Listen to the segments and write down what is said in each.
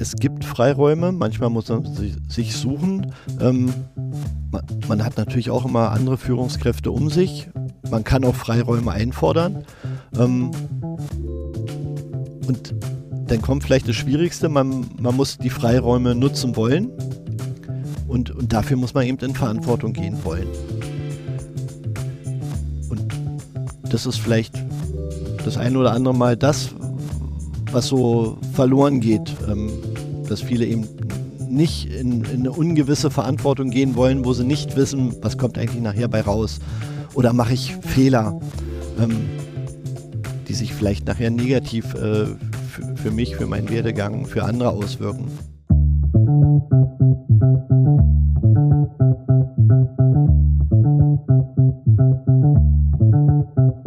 es gibt Freiräume, manchmal muss man sich suchen. Ähm, man, man, hat natürlich auch immer andere Führungskräfte um sich. Man kann auch Freiräume einfordern. Ähm, und dann kommt vielleicht das Schwierigste, man, man muss die Freiräume nutzen wollen. Und, und dafür muss man eben in Verantwortung gehen wollen. Und das ist vielleicht das ein oder andere Mal das, was so verloren geht, ähm, dass viele eben nicht in, in, eine ungewisse Verantwortung gehen wollen, wo sie nicht wissen, was kommt eigentlich nachher bei raus. Oder mache ich Fehler, ähm, die sich vielleicht nachher negativ äh, für mich, für meinen Werdegang, für andere auswirken. willkommen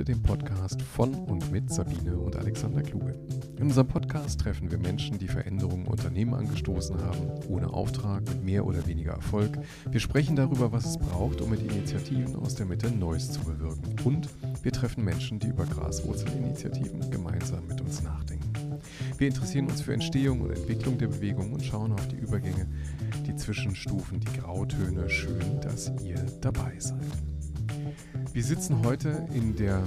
Mitte, dem Podcast von und mit Sabine und Alexander Kluge. In unserem Podcast treffen wir Menschen, die Veränderungen Unternehmen angestoßen haben, ohne Auftrag, mit mehr oder weniger Erfolg. Wir sprechen darüber, was es braucht, um mit Initiativen aus der Mitte Neues zu bewirken. Und wir treffen Menschen, die über Graswurzelinitiativen gemeinsam mit uns nachdenken. Wir interessieren uns für Entstehung und Entwicklung der Bewegung und schauen auf die Übergänge, die Zwischenstufen, die Grautöne. Schön, dass ihr dabei seid. Wir sitzen heute in, der,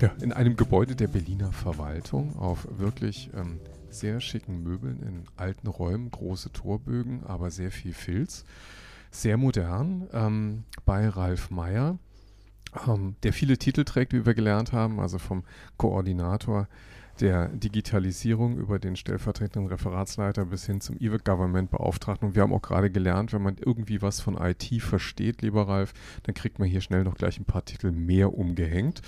ja, in einem Gebäude der Berliner Verwaltung auf wirklich ähm, sehr schicken Möbeln in alten Räumen, große Torbögen, aber sehr viel Filz. Sehr modern ähm, bei Ralf Meyer, ähm, der viele Titel trägt, wie wir gelernt haben, also vom Koordinator der Digitalisierung über den stellvertretenden Referatsleiter bis hin zum E-Government-Beauftragten. Und wir haben auch gerade gelernt, wenn man irgendwie was von IT versteht, lieber Ralf, dann kriegt man hier schnell noch gleich ein paar Titel mehr umgehängt.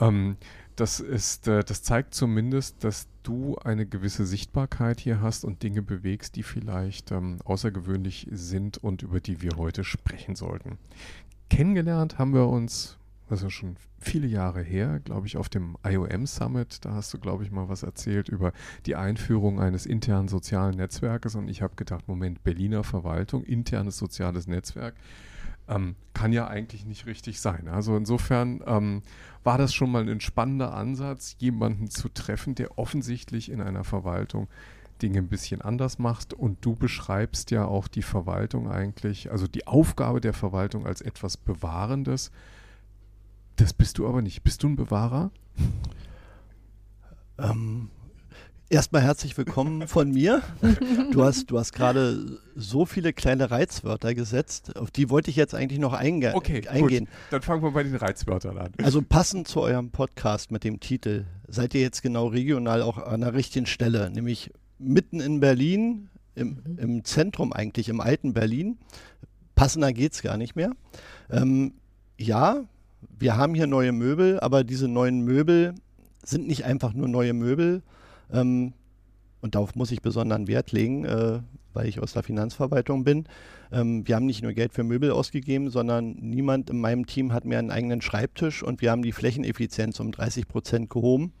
Ähm, das ist, äh, das zeigt zumindest, dass du eine gewisse Sichtbarkeit hier hast und Dinge bewegst, die vielleicht ähm, außergewöhnlich sind und über die wir heute sprechen sollten. Kennengelernt haben wir uns also schon viele Jahre her, glaube ich, auf dem IOM Summit. Da hast du, glaube ich, mal was erzählt über die Einführung eines internen sozialen Netzwerkes. Und ich habe gedacht, Moment, Berliner Verwaltung, internes soziales Netzwerk. Ähm, kann ja eigentlich nicht richtig sein. Also insofern ähm, war das schon mal ein spannender Ansatz, jemanden zu treffen, der offensichtlich in einer Verwaltung Dinge ein bisschen anders macht. Und du beschreibst ja auch die Verwaltung eigentlich, also die Aufgabe der Verwaltung als etwas Bewahrendes das bist du aber nicht. Bist du ein Bewahrer? Ähm, erstmal herzlich willkommen von mir. Du hast, du hast gerade so viele kleine Reizwörter gesetzt, auf die wollte ich jetzt eigentlich noch einge okay, eingehen. Gut. Dann fangen wir bei den Reizwörtern an. Also passend zu eurem Podcast mit dem Titel seid ihr jetzt genau regional auch an der richtigen Stelle, nämlich mitten in Berlin, im, im Zentrum eigentlich, im alten Berlin. Passender geht es gar nicht mehr. Ähm, ja, wir haben hier neue Möbel, aber diese neuen Möbel sind nicht einfach nur neue Möbel. Ähm, und darauf muss ich besonderen Wert legen, äh, weil ich aus der Finanzverwaltung bin. Ähm, wir haben nicht nur Geld für Möbel ausgegeben, sondern niemand in meinem Team hat mehr einen eigenen Schreibtisch und wir haben die Flächeneffizienz um 30 Prozent gehoben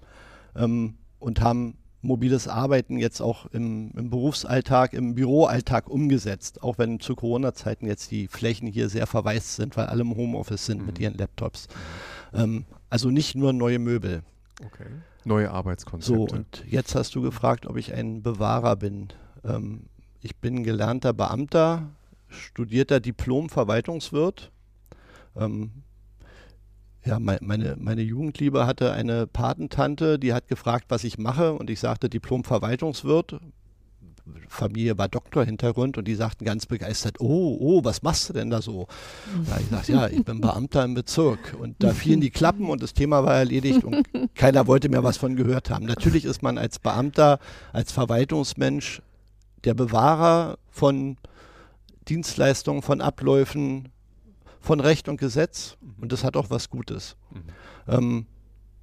ähm, und haben mobiles Arbeiten jetzt auch im, im, Berufsalltag, im Büroalltag umgesetzt, auch wenn zu Corona-Zeiten jetzt die Flächen hier sehr verwaist sind, weil alle im Homeoffice sind mhm. mit ihren Laptops. Ähm, also nicht nur neue Möbel. Okay. Neue Arbeitskonzepte. So, und jetzt hast du gefragt, ob ich ein Bewahrer bin. Ähm, ich bin gelernter Beamter, studierter Diplom-Verwaltungswirt. Ähm, ja, meine, meine Jugendliebe hatte eine Patentante, die hat gefragt, was ich mache und ich sagte Diplom-Verwaltungswirt. Familie war Doktorhintergrund und die sagten ganz begeistert, oh, oh, was machst du denn da so? Da ich sagte, ja, ich bin Beamter im Bezirk und da fielen die Klappen und das Thema war erledigt und keiner wollte mehr was von gehört haben. Natürlich ist man als Beamter, als Verwaltungsmensch der Bewahrer von Dienstleistungen, von Abläufen, von Recht und Gesetz und das hat auch was Gutes. Mhm. Ähm,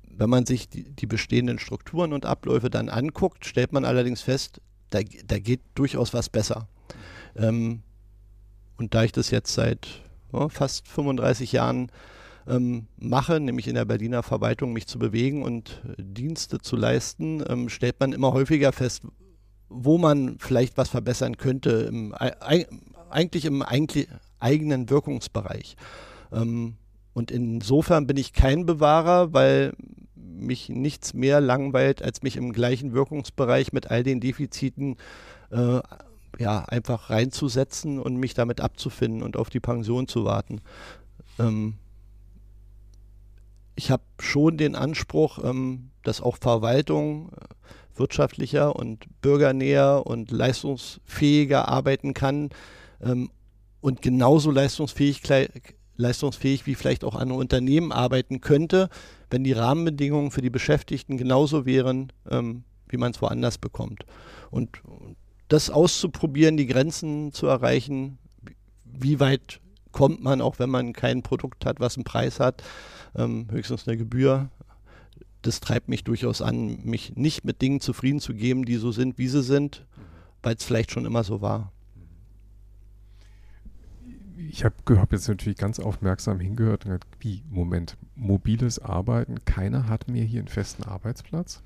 wenn man sich die, die, bestehenden Strukturen und Abläufe dann anguckt, stellt man allerdings fest, da, da geht durchaus was besser. Ähm, und da ich das jetzt seit oh, fast 35 Jahren ähm, mache, nämlich in der Berliner Verwaltung mich zu bewegen und Dienste zu leisten, ähm, stellt man immer häufiger fest, wo man vielleicht was verbessern könnte, im, eigentlich im eigentlich eigenen Wirkungsbereich. Ähm, und insofern bin ich kein Bewahrer, weil mich nichts mehr langweilt, als mich im gleichen Wirkungsbereich mit all den Defiziten äh, ja, einfach reinzusetzen und mich damit abzufinden und auf die Pension zu warten. Ähm, ich habe schon den Anspruch, ähm, dass auch Verwaltung äh, wirtschaftlicher und bürgernäher und leistungsfähiger arbeiten kann ähm, und genauso leistungsfähig, leistungsfähig wie vielleicht auch andere Unternehmen arbeiten könnte, wenn die Rahmenbedingungen für die Beschäftigten genauso wären, ähm, wie man es woanders bekommt. Und das auszuprobieren, die Grenzen zu erreichen, wie weit kommt man, auch wenn man kein Produkt hat, was einen Preis hat, ähm, höchstens eine Gebühr. Das treibt mich durchaus an, mich nicht mit Dingen zufrieden zu geben, die so sind, wie sie sind, weil es vielleicht schon immer so war. Ich habe hab jetzt natürlich ganz aufmerksam hingehört und gesagt, wie, Moment, mobiles Arbeiten, keiner hat mir hier einen festen Arbeitsplatz?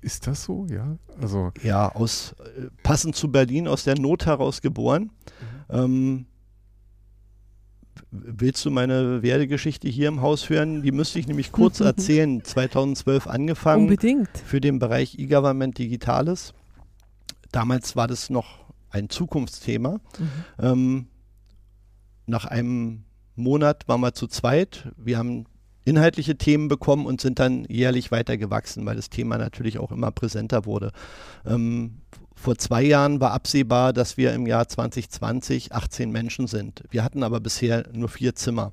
Ist das so, ja? Also ja, aus, äh, passend zu Berlin, aus der Not heraus geboren. Mhm. Ähm, willst du meine Werdegeschichte hier im Haus hören? Die müsste ich nämlich kurz erzählen. 2012 angefangen. Unbedingt. Für den Bereich E-Government Digitales. Damals war das noch ein Zukunftsthema. Mhm. Ähm, nach einem Monat waren wir zu zweit. Wir haben inhaltliche Themen bekommen und sind dann jährlich weiter gewachsen, weil das Thema natürlich auch immer präsenter wurde. Ähm, vor zwei Jahren war absehbar, dass wir im Jahr 2020 18 Menschen sind. Wir hatten aber bisher nur vier Zimmer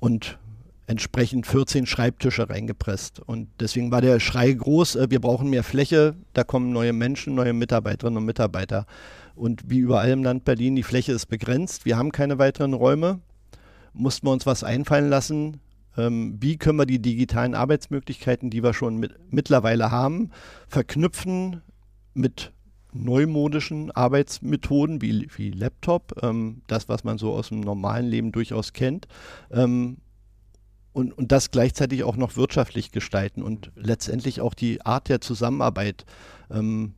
und entsprechend 14 Schreibtische reingepresst. Und deswegen war der Schrei groß, äh, wir brauchen mehr Fläche, da kommen neue Menschen, neue Mitarbeiterinnen und Mitarbeiter. Und wie überall im Land Berlin, die Fläche ist begrenzt, wir haben keine weiteren Räume, mussten wir uns was einfallen lassen, ähm, wie können wir die digitalen Arbeitsmöglichkeiten, die wir schon mit, mittlerweile haben, verknüpfen mit neumodischen Arbeitsmethoden wie, wie Laptop, ähm, das, was man so aus dem normalen Leben durchaus kennt, ähm, und, und das gleichzeitig auch noch wirtschaftlich gestalten und letztendlich auch die Art der Zusammenarbeit ähm,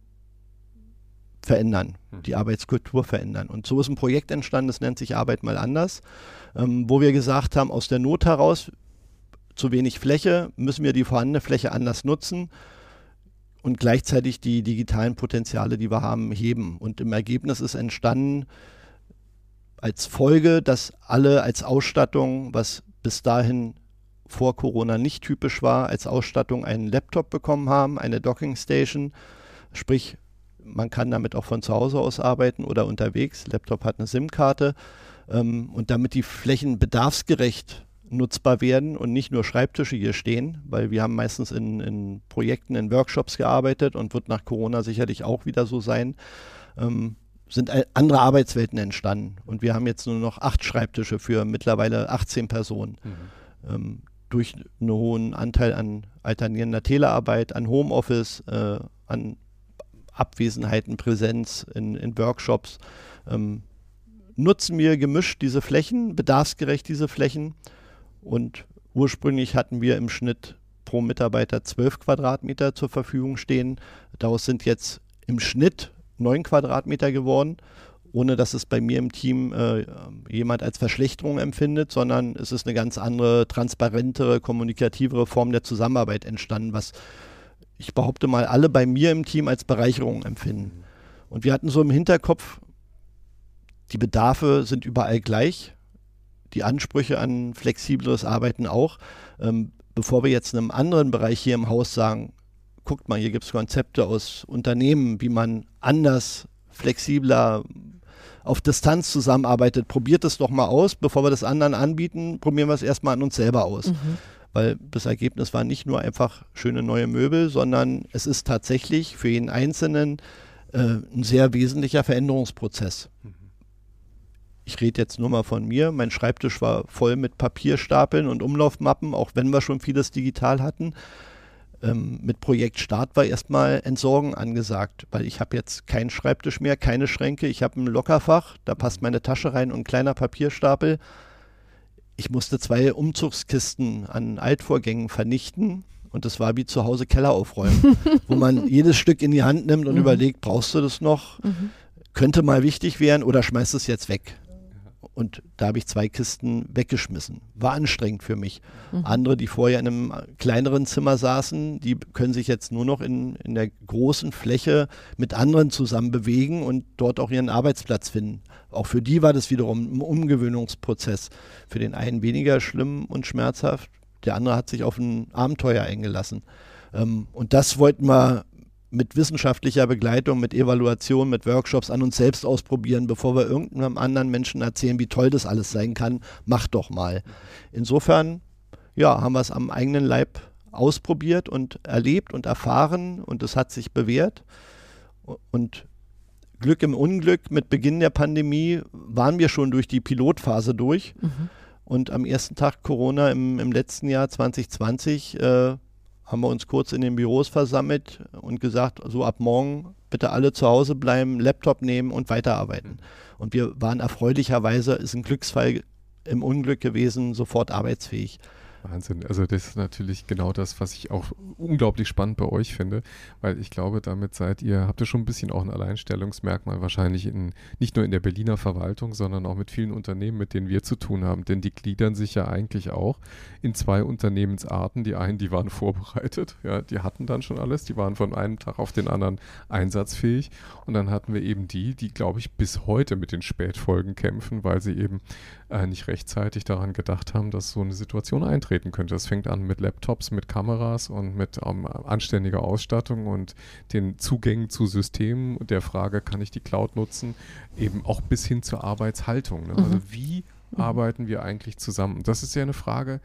verändern, hm. die Arbeitskultur verändern. Und so ist ein Projekt entstanden, das nennt sich Arbeit mal anders, ähm, wo wir gesagt haben, aus der Not heraus, zu wenig Fläche, müssen wir die vorhandene Fläche anders nutzen und gleichzeitig die digitalen Potenziale, die wir haben, heben. Und im Ergebnis ist entstanden als Folge, dass alle als Ausstattung, was bis dahin vor Corona nicht typisch war, als Ausstattung einen Laptop bekommen haben, eine Docking Station, sprich man kann damit auch von zu Hause aus arbeiten oder unterwegs. Laptop hat eine SIM-Karte. Ähm, und damit die Flächen bedarfsgerecht nutzbar werden und nicht nur Schreibtische hier stehen, weil wir haben meistens in, in Projekten, in Workshops gearbeitet und wird nach Corona sicherlich auch wieder so sein, ähm, sind andere Arbeitswelten entstanden. Und wir haben jetzt nur noch acht Schreibtische für mittlerweile 18 Personen. Mhm. Ähm, durch einen hohen Anteil an alternierender Telearbeit, an Homeoffice, äh, an Abwesenheiten, Präsenz in, in Workshops, ähm, nutzen wir gemischt diese Flächen, bedarfsgerecht diese Flächen und ursprünglich hatten wir im Schnitt pro Mitarbeiter 12 Quadratmeter zur Verfügung stehen. Daraus sind jetzt im Schnitt 9 Quadratmeter geworden, ohne dass es bei mir im Team äh, jemand als Verschlechterung empfindet, sondern es ist eine ganz andere, transparentere, kommunikativere Form der Zusammenarbeit entstanden, was ich behaupte mal alle bei mir im Team als Bereicherung empfinden. Und wir hatten so im Hinterkopf, die Bedarfe sind überall gleich die Ansprüche an flexibleres Arbeiten auch. Ähm, bevor wir jetzt in einem anderen Bereich hier im Haus sagen, guckt mal, hier gibt es Konzepte aus Unternehmen, wie man anders, flexibler auf Distanz zusammenarbeitet. Probiert es doch mal aus, bevor wir das anderen anbieten, probieren wir es erstmal an uns selber aus. Mhm. Weil das Ergebnis war nicht nur einfach schöne neue Möbel, sondern es ist tatsächlich für jeden Einzelnen äh, ein sehr wesentlicher Veränderungsprozess. Ich rede jetzt nur mal von mir, mein Schreibtisch war voll mit Papierstapeln und Umlaufmappen, auch wenn wir schon vieles digital hatten. Ähm, mit Projekt Start war erstmal Entsorgen angesagt, weil ich habe jetzt keinen Schreibtisch mehr, keine Schränke, ich habe ein Lockerfach, da passt meine Tasche rein und ein kleiner Papierstapel. Ich musste zwei Umzugskisten an Altvorgängen vernichten und das war wie zu Hause Keller aufräumen, wo man jedes Stück in die Hand nimmt und mhm. überlegt, brauchst du das noch? Mhm. Könnte mal wichtig werden oder schmeißt es jetzt weg? Und da habe ich zwei Kisten weggeschmissen. War anstrengend für mich. Mhm. Andere, die vorher in einem kleineren Zimmer saßen, die können sich jetzt nur noch in, in der großen Fläche mit anderen zusammen bewegen und dort auch ihren Arbeitsplatz finden. Auch für die war das wiederum ein Umgewöhnungsprozess. Für den einen weniger schlimm und schmerzhaft, der andere hat sich auf ein Abenteuer eingelassen. Ähm, und das wollten wir mit wissenschaftlicher Begleitung, mit Evaluation, mit Workshops an uns selbst ausprobieren, bevor wir irgendeinem anderen Menschen erzählen, wie toll das alles sein kann. Mach doch mal. Insofern, ja, haben wir es am eigenen Leib ausprobiert und erlebt und erfahren und es hat sich bewährt. Und Glück im Unglück, mit Beginn der Pandemie waren wir schon durch die Pilotphase durch. Mhm. Und am ersten Tag Corona im, im letzten Jahr 2020 äh, haben wir uns kurz in den Büros versammelt und gesagt, so ab morgen bitte alle zu Hause bleiben, Laptop nehmen und weiterarbeiten. Und wir waren erfreulicherweise, ist ein Glücksfall im Unglück gewesen, sofort arbeitsfähig. Wahnsinn. Also das ist natürlich genau das, was ich auch unglaublich spannend bei euch finde, weil ich glaube, damit seid ihr, habt ihr schon ein bisschen auch ein Alleinstellungsmerkmal wahrscheinlich in, nicht nur in der Berliner Verwaltung, sondern auch mit vielen Unternehmen, mit denen wir zu tun haben. Denn die gliedern sich ja eigentlich auch in zwei Unternehmensarten. Die einen, die waren vorbereitet, ja, die hatten dann schon alles, die waren von einem Tag auf den anderen einsatzfähig. Und dann hatten wir eben die, die, glaube ich, bis heute mit den Spätfolgen kämpfen, weil sie eben äh, nicht rechtzeitig daran gedacht haben, dass so eine Situation eintreten könnte. Das fängt an mit Laptops, mit Kameras und mit ähm, anständiger Ausstattung und den Zugängen zu Systemen der Frage, kann ich die Cloud nutzen, eben auch bis hin zur Arbeitshaltung. Ne? Also mhm. Also wie mhm. arbeiten wir eigentlich zusammen? Das ist ja eine Frage,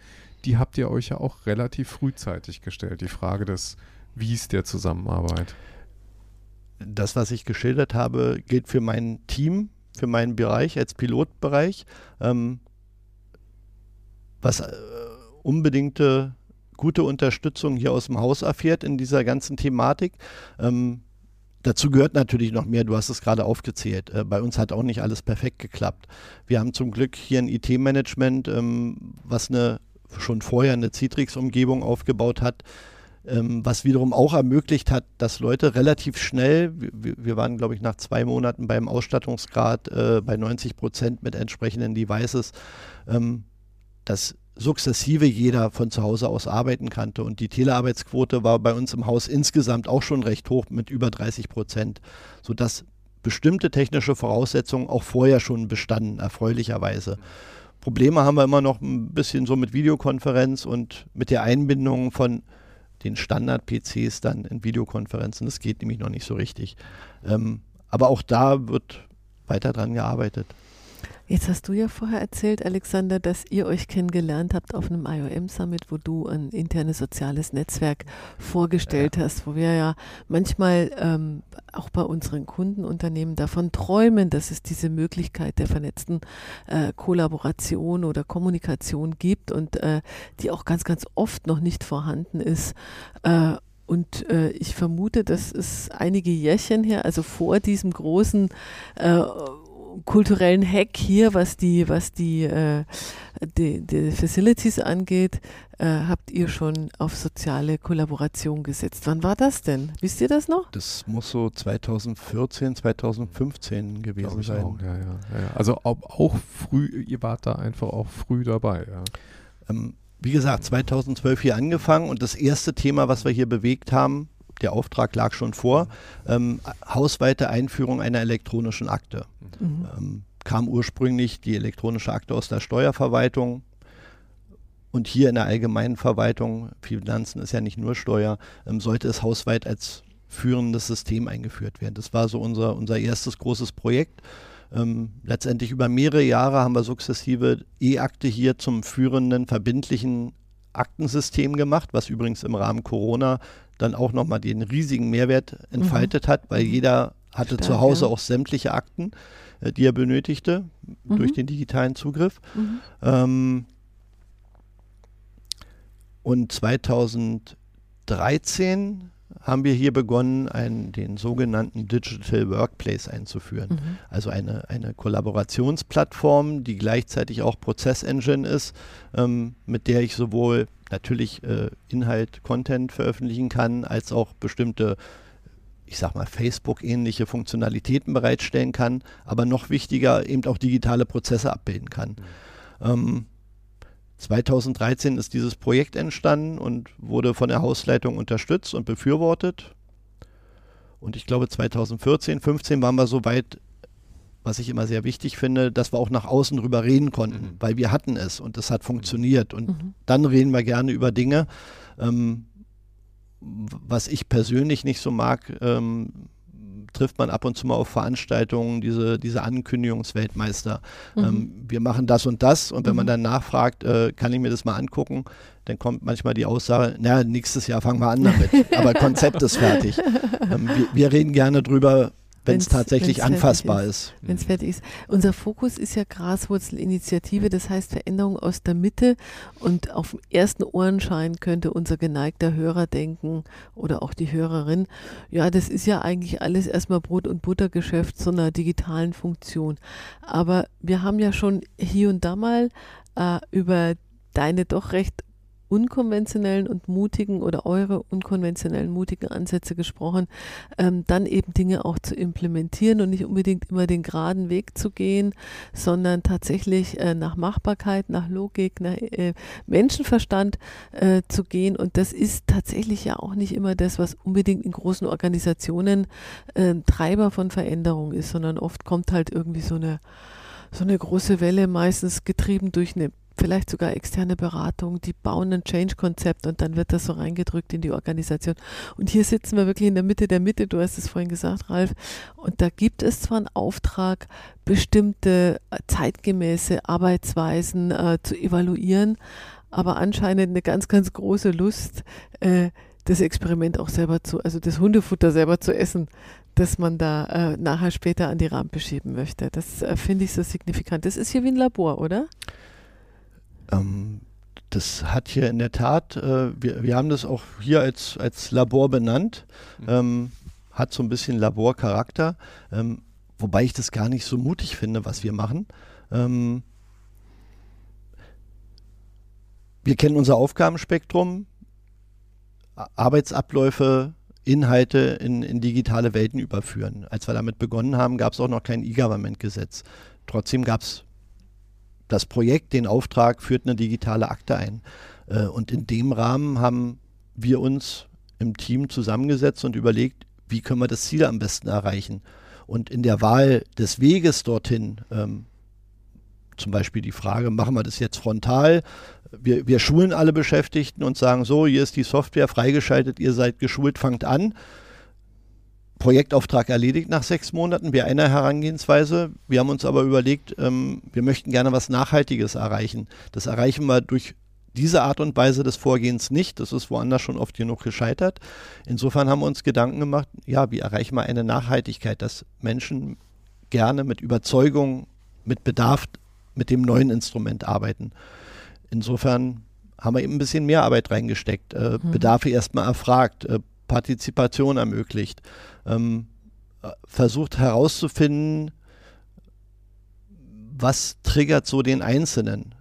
die habt ihr euch ja auch relativ frühzeitig gestellt, die Frage des Wies der Zusammenarbeit. Das, was ich geschildert habe, gilt für mein Team, für meinen Bereich als Pilotbereich, ähm, was äh, unbedingte gute Unterstützung hier aus dem Haus erfährt in dieser ganzen Thematik. Ähm, dazu gehört natürlich noch mehr, du hast es gerade aufgezählt. Äh, bei uns hat auch nicht alles perfekt geklappt. Wir haben zum Glück hier ein IT-Management, ähm, was eine schon vorher eine Citrix-Umgebung aufgebaut hat, ähm, was wiederum auch ermöglicht hat, dass Leute relativ schnell, wir, waren glaube ich nach zwei Monaten beim Ausstattungsgrad äh, bei 90 Prozent mit entsprechenden Devices, ähm, dass sukzessive jeder von zu Hause aus arbeiten kannte. Und die Telearbeitsquote war bei uns im Haus insgesamt auch schon recht hoch mit über 30 Prozent, sodass bestimmte technische Voraussetzungen auch vorher schon bestanden, erfreulicherweise. Probleme haben wir immer noch ein bisschen so mit Videokonferenz und mit der Einbindung von den Standard-PCs dann in Videokonferenzen. Das geht nämlich noch nicht so richtig. Ähm, aber auch da wird weiter dran gearbeitet. Jetzt hast du ja vorher erzählt, Alexander, dass ihr euch kennengelernt habt auf einem IOM-Summit, wo du ein internes soziales Netzwerk vorgestellt ja. hast, wo wir ja manchmal ähm, auch bei unseren Kundenunternehmen davon träumen, dass es diese Möglichkeit der vernetzten äh, Kollaboration oder Kommunikation gibt und äh, die auch ganz, ganz oft noch nicht vorhanden ist. Äh, und äh, ich vermute, dass es einige Jährchen her, also vor diesem großen äh, kulturellen Hack hier, was die, was die, äh, die, die, Facilities angeht, äh, habt ihr schon auf soziale Kollaboration gesetzt. Wann war das denn? Wisst ihr das noch? Das muss so 2014, 2015 gewesen sein. Auch, ja, ja, ja, Also auch, auch, früh, ihr wart da einfach auch früh dabei. Ähm, wie gesagt, 2012 hier angefangen und das erste Thema, was wir hier bewegt haben, der Auftrag lag schon vor, ähm, hausweite Einführung einer elektronischen Akte. Mhm. Ähm, kam ursprünglich die elektronische Akte aus der Steuerverwaltung und hier in der allgemeinen Verwaltung, Finanzen ist ja nicht nur Steuer, ähm, sollte es hausweit als führendes System eingeführt werden. Das war so unser, unser erstes großes Projekt. Ähm, letztendlich über mehrere Jahre haben wir sukzessive E-Akte hier zum führenden, verbindlichen Aktensystem gemacht, was übrigens im Rahmen Corona dann auch nochmal den riesigen Mehrwert entfaltet mhm. hat, weil jeder hatte Stark, zu Hause ja. auch sämtliche Akten, äh, die er benötigte mhm. durch den digitalen Zugriff. Mhm. Ähm, und 2013 haben wir hier begonnen, einen, den sogenannten Digital Workplace einzuführen. Mhm. Also eine, eine Kollaborationsplattform, die gleichzeitig auch Prozessengine ist, ähm, mit der ich sowohl natürlich äh, Inhalt, Content veröffentlichen kann, als auch bestimmte ich sag mal, Facebook-ähnliche Funktionalitäten bereitstellen kann, aber noch wichtiger eben auch digitale Prozesse abbilden kann. Mhm. Ähm, 2013 ist dieses Projekt entstanden und wurde von der Hausleitung unterstützt und befürwortet. Und ich glaube 2014, 15 waren wir so weit, was ich immer sehr wichtig finde, dass wir auch nach außen drüber reden konnten, mhm. weil wir hatten es und es hat funktioniert. Und mhm. dann reden wir gerne über Dinge. Ähm, was ich persönlich nicht so mag, ähm, trifft man ab und zu mal auf Veranstaltungen, diese, diese Ankündigungsweltmeister. Mhm. Ähm, wir machen das und das und wenn mhm. man dann nachfragt, äh, kann ich mir das mal angucken, dann kommt manchmal die Aussage, naja, nächstes Jahr fangen wir an damit, aber Konzept ist fertig. Ähm, wir, wir reden gerne drüber, wenn es tatsächlich anfassbar ist. ist. Wenn es fertig ist. Unser Fokus ist ja Graswurzelinitiative, das heißt Veränderung aus der Mitte und auf dem ersten Ohrenschein könnte unser geneigter Hörer denken oder auch die Hörerin, ja, das ist ja eigentlich alles erstmal Brot- und Buttergeschäft so einer digitalen Funktion. Aber wir haben ja schon hier und da mal äh, über deine doch recht unkonventionellen und mutigen oder eure unkonventionellen, mutigen Ansätze gesprochen, ähm, dann eben Dinge auch zu implementieren und nicht unbedingt immer den geraden Weg zu gehen, sondern tatsächlich äh, nach Machbarkeit, nach Logik, nach äh, Menschenverstand äh, zu gehen. Und das ist tatsächlich ja auch nicht immer das, was unbedingt in großen Organisationen äh, Treiber von Veränderung ist, sondern oft kommt halt irgendwie so eine so eine große Welle, meistens getrieben durch eine vielleicht sogar externe Beratung, die bauen ein Change-Konzept und dann wird das so reingedrückt in die Organisation. Und hier sitzen wir wirklich in der Mitte der Mitte, du hast es vorhin gesagt, Ralf, und da gibt es zwar einen Auftrag, bestimmte äh, zeitgemäße Arbeitsweisen äh, zu evaluieren, aber anscheinend eine ganz, ganz große Lust, äh, das Experiment auch selber zu, also das Hundefutter selber zu essen, das man da äh, nachher später an die Rampe schieben möchte. Das äh, finde ich so signifikant. Das ist hier wie ein Labor, oder? Ähm, das hat hier in der Tat, äh, wir, wir haben das auch hier als, als Labor benannt, mhm. ähm, hat so ein bisschen Laborcharakter, ähm, wobei ich das gar nicht so mutig finde, was wir machen. Ähm, wir kennen unser Aufgabenspektrum, Arbeitsabläufe, Inhalte in, in digitale Welten überführen. Als wir damit begonnen haben, gab es auch noch kein E-Government-Gesetz. Trotzdem gab es das Projekt, den Auftrag, führt eine digitale Akte ein. Äh, und in dem Rahmen haben wir uns im Team zusammengesetzt und überlegt, wie können wir das Ziel am besten erreichen. Und in der Wahl des Weges dorthin, ähm, zum Beispiel die Frage, machen wir das jetzt frontal? Wir, wir schulen alle Beschäftigten und sagen so, hier ist die Software freigeschaltet, ihr seid geschult, fangt an. Projektauftrag erledigt nach sechs Monaten, wäre eine Herangehensweise. Wir haben uns aber überlegt, ähm, wir möchten gerne was Nachhaltiges erreichen. Das erreichen wir durch diese Art und Weise des Vorgehens nicht. Das ist woanders schon oft genug gescheitert. Insofern haben wir uns Gedanken gemacht, ja, wie erreichen wir eine Nachhaltigkeit, dass Menschen gerne mit Überzeugung, mit Bedarf mit dem neuen Instrument arbeiten. Insofern haben wir eben ein bisschen mehr Arbeit reingesteckt, äh, mhm. Bedarfe erstmal erfragt, äh, Partizipation ermöglicht, ähm, versucht herauszufinden, was triggert so den Einzelnen.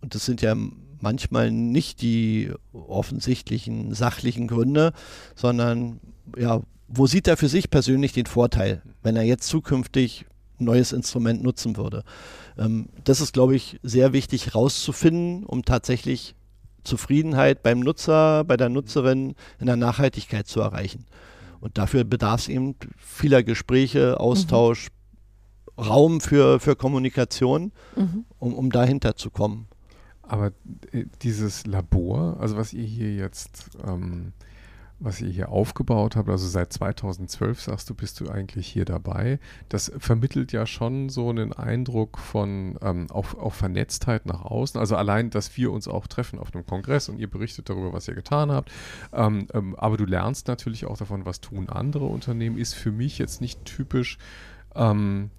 Und das sind ja manchmal nicht die offensichtlichen sachlichen Gründe, sondern ja, wo sieht er für sich persönlich den Vorteil, wenn er jetzt zukünftig ein neues Instrument nutzen würde. Ähm, das ist, glaube ich, sehr wichtig herauszufinden, um tatsächlich Zufriedenheit beim Nutzer, bei der Nutzerin in der Nachhaltigkeit zu erreichen. Und dafür bedarf es eben vieler Gespräche, Austausch, mhm. Raum für, für Kommunikation, mhm. um, um dahinter zu kommen. Aber äh, dieses Labor, also was ihr hier jetzt ähm, was ihr hier aufgebaut habt, also seit 2012 sagst du, bist du eigentlich hier dabei. Das vermittelt ja schon so einen Eindruck von ähm, auch, auch Vernetztheit nach außen. Also allein, dass wir uns auch treffen auf einem Kongress und ihr berichtet darüber, was ihr getan habt. Ähm, ähm, aber du lernst natürlich auch davon, was tun andere Unternehmen, ist für mich jetzt nicht typisch ähm,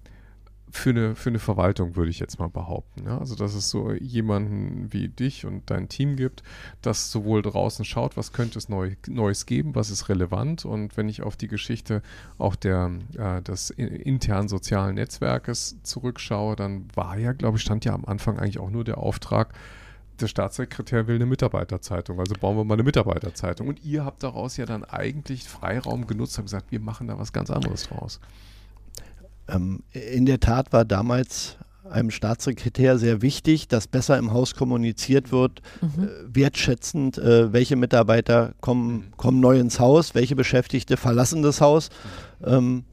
für eine, für eine Verwaltung, würde ich jetzt mal behaupten. Ja? Also, dass es so jemanden wie dich und dein Team gibt, das sowohl draußen schaut, was könnte es neu, Neues geben, was ist relevant. Und wenn ich auf die Geschichte auch der, äh, des internen sozialen Netzwerkes zurückschaue, dann war ja, glaube ich, stand ja am Anfang eigentlich auch nur der Auftrag, der Staatssekretär will eine Mitarbeiterzeitung, also bauen wir mal eine Mitarbeiterzeitung. Und ihr habt daraus ja dann eigentlich Freiraum genutzt und gesagt, wir machen da was ganz anderes draus. Ähm, in der Tat war damals einem Staatssekretär sehr wichtig, dass besser im Haus kommuniziert wird, mhm. äh, wertschätzend, äh, welche Mitarbeiter kommen, mhm. kommen neu ins Haus, welche Beschäftigte verlassen das Haus. Ähm,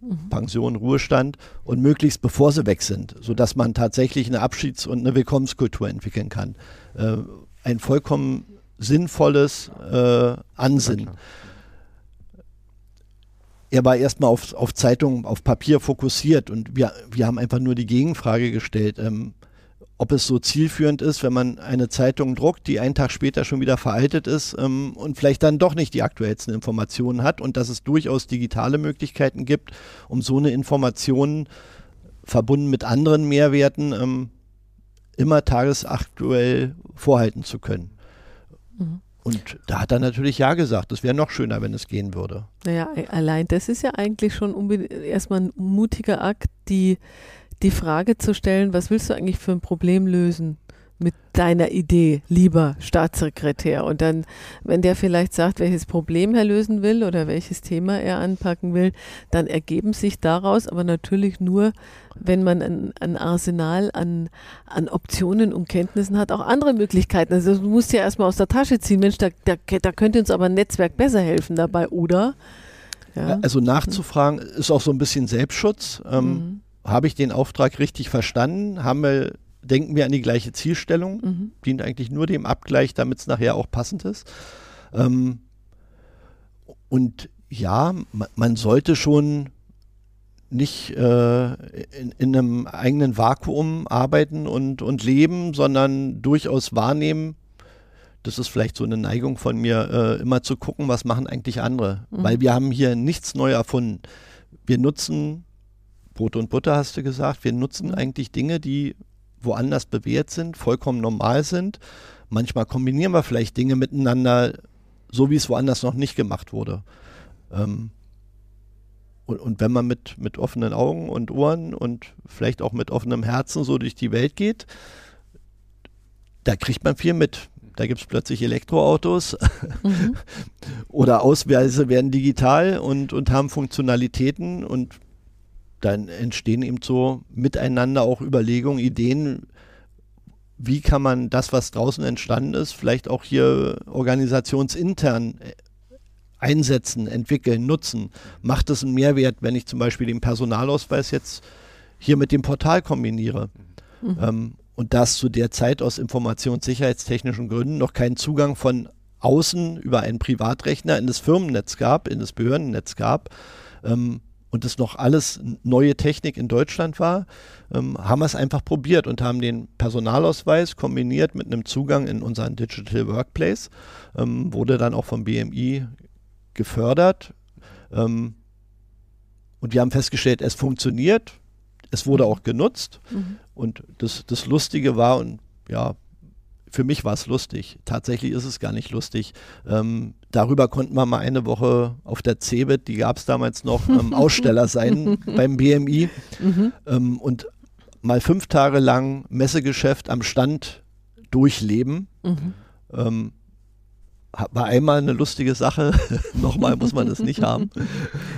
mhm. Pension, Ruhestand und möglichst bevor sie weg sind, sodass man tatsächlich eine Abschieds- und eine Willkommenskultur entwickeln kann. Äh, ein vollkommen sinnvolles äh, Ansinnen. Ja, er war erstmal auf, auf Zeitungen, auf Papier fokussiert und wir, wir haben einfach nur die Gegenfrage gestellt, ähm, ob es so zielführend ist, wenn man eine Zeitung druckt, die einen Tag später schon wieder veraltet ist ähm, und vielleicht dann doch nicht die aktuellsten Informationen hat und dass es durchaus digitale Möglichkeiten gibt, um so eine Information verbunden mit anderen Mehrwerten ähm, immer tagesaktuell vorhalten zu können. Mhm. Und da hat er natürlich Ja gesagt. Das wäre noch schöner, wenn es gehen würde. Naja, allein das ist ja eigentlich schon erstmal ein mutiger Akt, die, die Frage zu stellen, was willst du eigentlich für ein Problem lösen? Mit deiner Idee, lieber Staatssekretär. Und dann, wenn der vielleicht sagt, welches Problem er lösen will oder welches Thema er anpacken will, dann ergeben sich daraus, aber natürlich nur, wenn man ein, ein Arsenal an, an Optionen und Kenntnissen hat, auch andere Möglichkeiten. Also du musst ja erstmal aus der Tasche ziehen, Mensch, da, da, da könnte uns aber ein Netzwerk besser helfen dabei, oder? Ja. Also nachzufragen ist auch so ein bisschen Selbstschutz. Ähm, mhm. Habe ich den Auftrag richtig verstanden? Haben wir denken wir an die gleiche Zielstellung, mhm. dient eigentlich nur dem Abgleich, damit es nachher auch passend ist. Ähm, und ja, man, man, sollte schon nicht äh, in, in, einem eigenen Vakuum arbeiten und, und leben, sondern durchaus wahrnehmen, das ist vielleicht so eine Neigung von mir, äh, immer zu gucken, was machen eigentlich andere. Mhm. Weil wir haben hier nichts neu erfunden. Wir nutzen Brot und Butter, hast du gesagt, wir nutzen mhm. eigentlich Dinge, die woanders bewährt sind, vollkommen normal sind. Manchmal kombinieren wir vielleicht Dinge miteinander, so wie es woanders noch nicht gemacht wurde. Ähm, und, und, wenn man mit, mit offenen Augen und Ohren und vielleicht auch mit offenem Herzen so durch die Welt geht, da kriegt man viel mit. Da gibt es plötzlich Elektroautos mhm. oder Ausweise werden digital und, und haben Funktionalitäten und dann entstehen eben so miteinander auch Überlegungen, Ideen, wie kann man das, was draußen entstanden ist, vielleicht auch hier organisationsintern äh, einsetzen, entwickeln, nutzen. Macht es einen Mehrwert, wenn ich zum Beispiel den Personalausweis jetzt hier mit dem Portal kombiniere? Mhm. Ähm, und das zu der Zeit aus informationssicherheitstechnischen Gründen noch keinen Zugang von außen über einen Privatrechner in das Firmennetz gab, in das Behördennetz gab, ähm, und es noch alles neue Technik in Deutschland war, ähm, haben wir es einfach probiert und haben den Personalausweis kombiniert mit einem Zugang in unseren Digital Workplace, ähm, wurde dann auch vom BMI gefördert. Ähm, und wir haben festgestellt, es funktioniert, es wurde auch genutzt. Mhm. Und das, das Lustige war, und ja, für mich war es lustig. Tatsächlich ist es gar nicht lustig. Ähm, darüber konnten wir mal eine Woche auf der CeBIT, die gab es damals noch, ähm, Aussteller sein beim BMI mhm. ähm, und mal fünf Tage lang Messegeschäft am Stand durchleben. Mhm. Ähm, war einmal eine lustige Sache, nochmal muss man das nicht haben.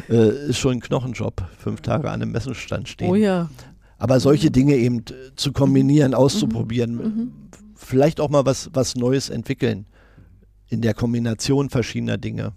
Äh, ist schon ein Knochenjob, fünf Tage an einem Messestand stehen. Oh ja. Aber solche Dinge eben zu kombinieren, auszuprobieren, mhm vielleicht auch mal was, was Neues entwickeln in der Kombination verschiedener Dinge.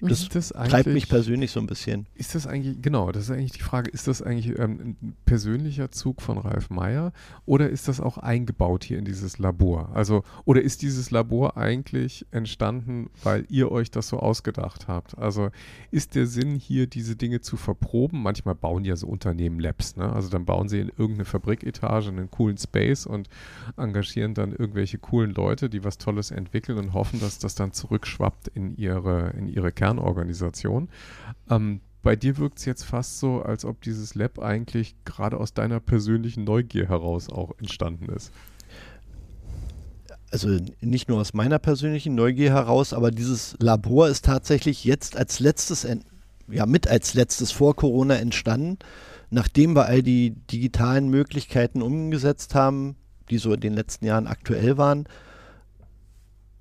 Das, das treibt mich persönlich so ein bisschen. Ist das eigentlich, genau, das ist eigentlich die Frage, ist das eigentlich ähm, ein persönlicher Zug von Ralf Meyer oder ist das auch eingebaut hier in dieses Labor? Also, oder ist dieses Labor eigentlich entstanden, weil ihr euch das so ausgedacht habt? Also ist der Sinn hier, diese Dinge zu verproben? Manchmal bauen ja so Unternehmen Labs, ne? Also dann bauen sie in irgendeine Fabriketage einen coolen Space und engagieren dann irgendwelche coolen Leute, die was Tolles entwickeln und hoffen, dass das dann zurückschwappt in ihre, in ihre Kerne Kernorganisation. Ähm, bei dir wirkt es jetzt fast so, als ob dieses Lab eigentlich gerade aus deiner persönlichen Neugier heraus auch entstanden ist. Also nicht nur aus meiner persönlichen Neugier heraus, aber dieses Labor ist tatsächlich jetzt als letztes, ja mit als letztes vor Corona entstanden, nachdem wir all die digitalen Möglichkeiten umgesetzt haben, die so in den letzten Jahren aktuell waren,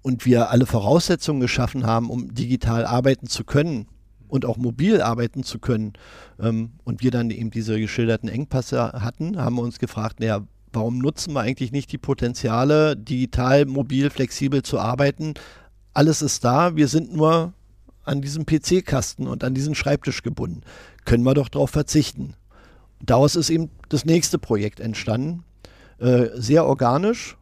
und wir alle Voraussetzungen geschaffen haben, um digital arbeiten zu können und auch mobil arbeiten zu können, ähm, und wir dann eben diese geschilderten Engpässe hatten, haben wir uns gefragt, naja, warum nutzen wir eigentlich nicht die Potenziale, digital, mobil, flexibel zu arbeiten? Alles ist da, wir sind nur an diesem PC-Kasten und an diesen Schreibtisch gebunden. Können wir doch darauf verzichten. Daraus ist eben das nächste Projekt entstanden. Äh, sehr organisch,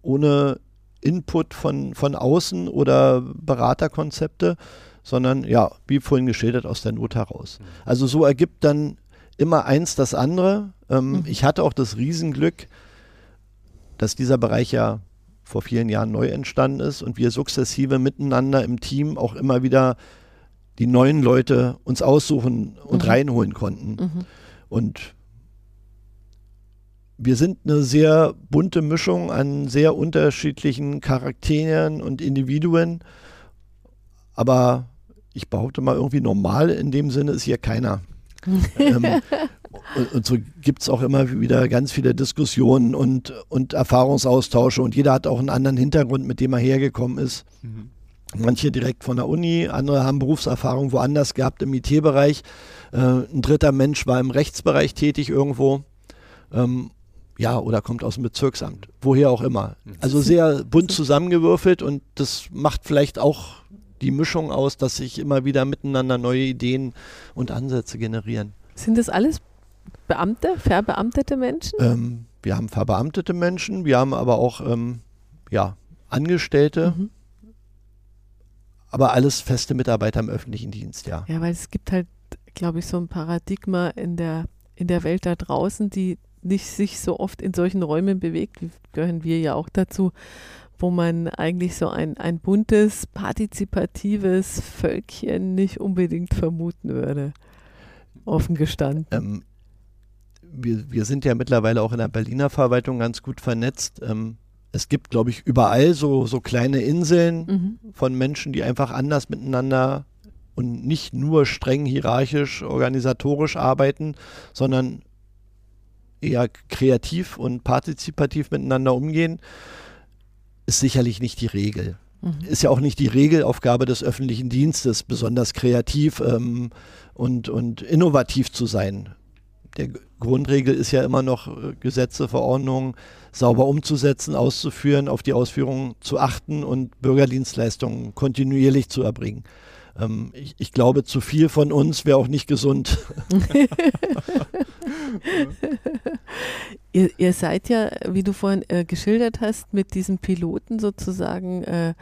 ohne Input von, von außen oder Beraterkonzepte, sondern ja, wie vorhin geschildert, aus der Not heraus. Mhm. Also so ergibt dann immer eins das andere. Ähm, mhm. Ich hatte auch das Riesenglück, dass dieser Bereich ja vor vielen Jahren neu entstanden ist und wir sukzessive miteinander im Team auch immer wieder die neuen Leute uns aussuchen und mhm. reinholen konnten. Mhm. Und wir sind eine sehr bunte Mischung an sehr unterschiedlichen Charakteren und Individuen, aber ich behaupte mal, irgendwie normal in dem Sinne ist hier keiner. ähm, und, und, so gibt es auch immer wieder ganz viele Diskussionen und, und Erfahrungsaustausche und jeder hat auch einen anderen Hintergrund, mit dem er hergekommen ist. Mhm. Manche direkt von der Uni, andere haben Berufserfahrung woanders gehabt im IT-Bereich. Äh, ein dritter Mensch war im Rechtsbereich tätig irgendwo. Ähm, ja, oder kommt aus dem Bezirksamt, woher auch immer. Mhm. Also sehr bunt zusammengewürfelt und das macht vielleicht auch die Mischung aus, dass sich immer wieder miteinander neue Ideen und Ansätze generieren. Sind das alles Beamte, verbeamtete Menschen? Ähm, wir haben verbeamtete Menschen, wir haben aber auch ähm, ja, Angestellte, mhm. aber alles feste Mitarbeiter im öffentlichen Dienst, ja. Ja, weil es gibt halt, glaube ich, so ein Paradigma in der, in der Welt da draußen, die nicht sich so oft in solchen Räumen bewegt, gehören wir ja auch dazu, wo man eigentlich so ein, ein buntes, partizipatives Völkchen nicht unbedingt vermuten würde. Offen gestanden. Ähm, wir, wir sind ja mittlerweile auch in der Berliner Verwaltung ganz gut vernetzt. Ähm, es gibt, glaube ich, überall so, so kleine Inseln mhm. von Menschen, die einfach anders miteinander und nicht nur streng hierarchisch, organisatorisch arbeiten, sondern eher kreativ und partizipativ miteinander umgehen ist sicherlich nicht die Regel. Mhm. Ist ja auch nicht die Regelaufgabe des öffentlichen Dienstes, besonders kreativ ähm, und, und innovativ zu sein. Der Grundregel ist ja immer noch, äh, Gesetze, Verordnungen sauber umzusetzen, auszuführen, auf die Ausführungen zu achten und Bürgerdienstleistungen kontinuierlich zu erbringen. Ähm, ich, ich, glaube, zu viel von uns wäre auch nicht gesund. ihr, ihr, seid ja, wie du vorhin äh, geschildert hast, mit diesen Piloten sozusagen äh,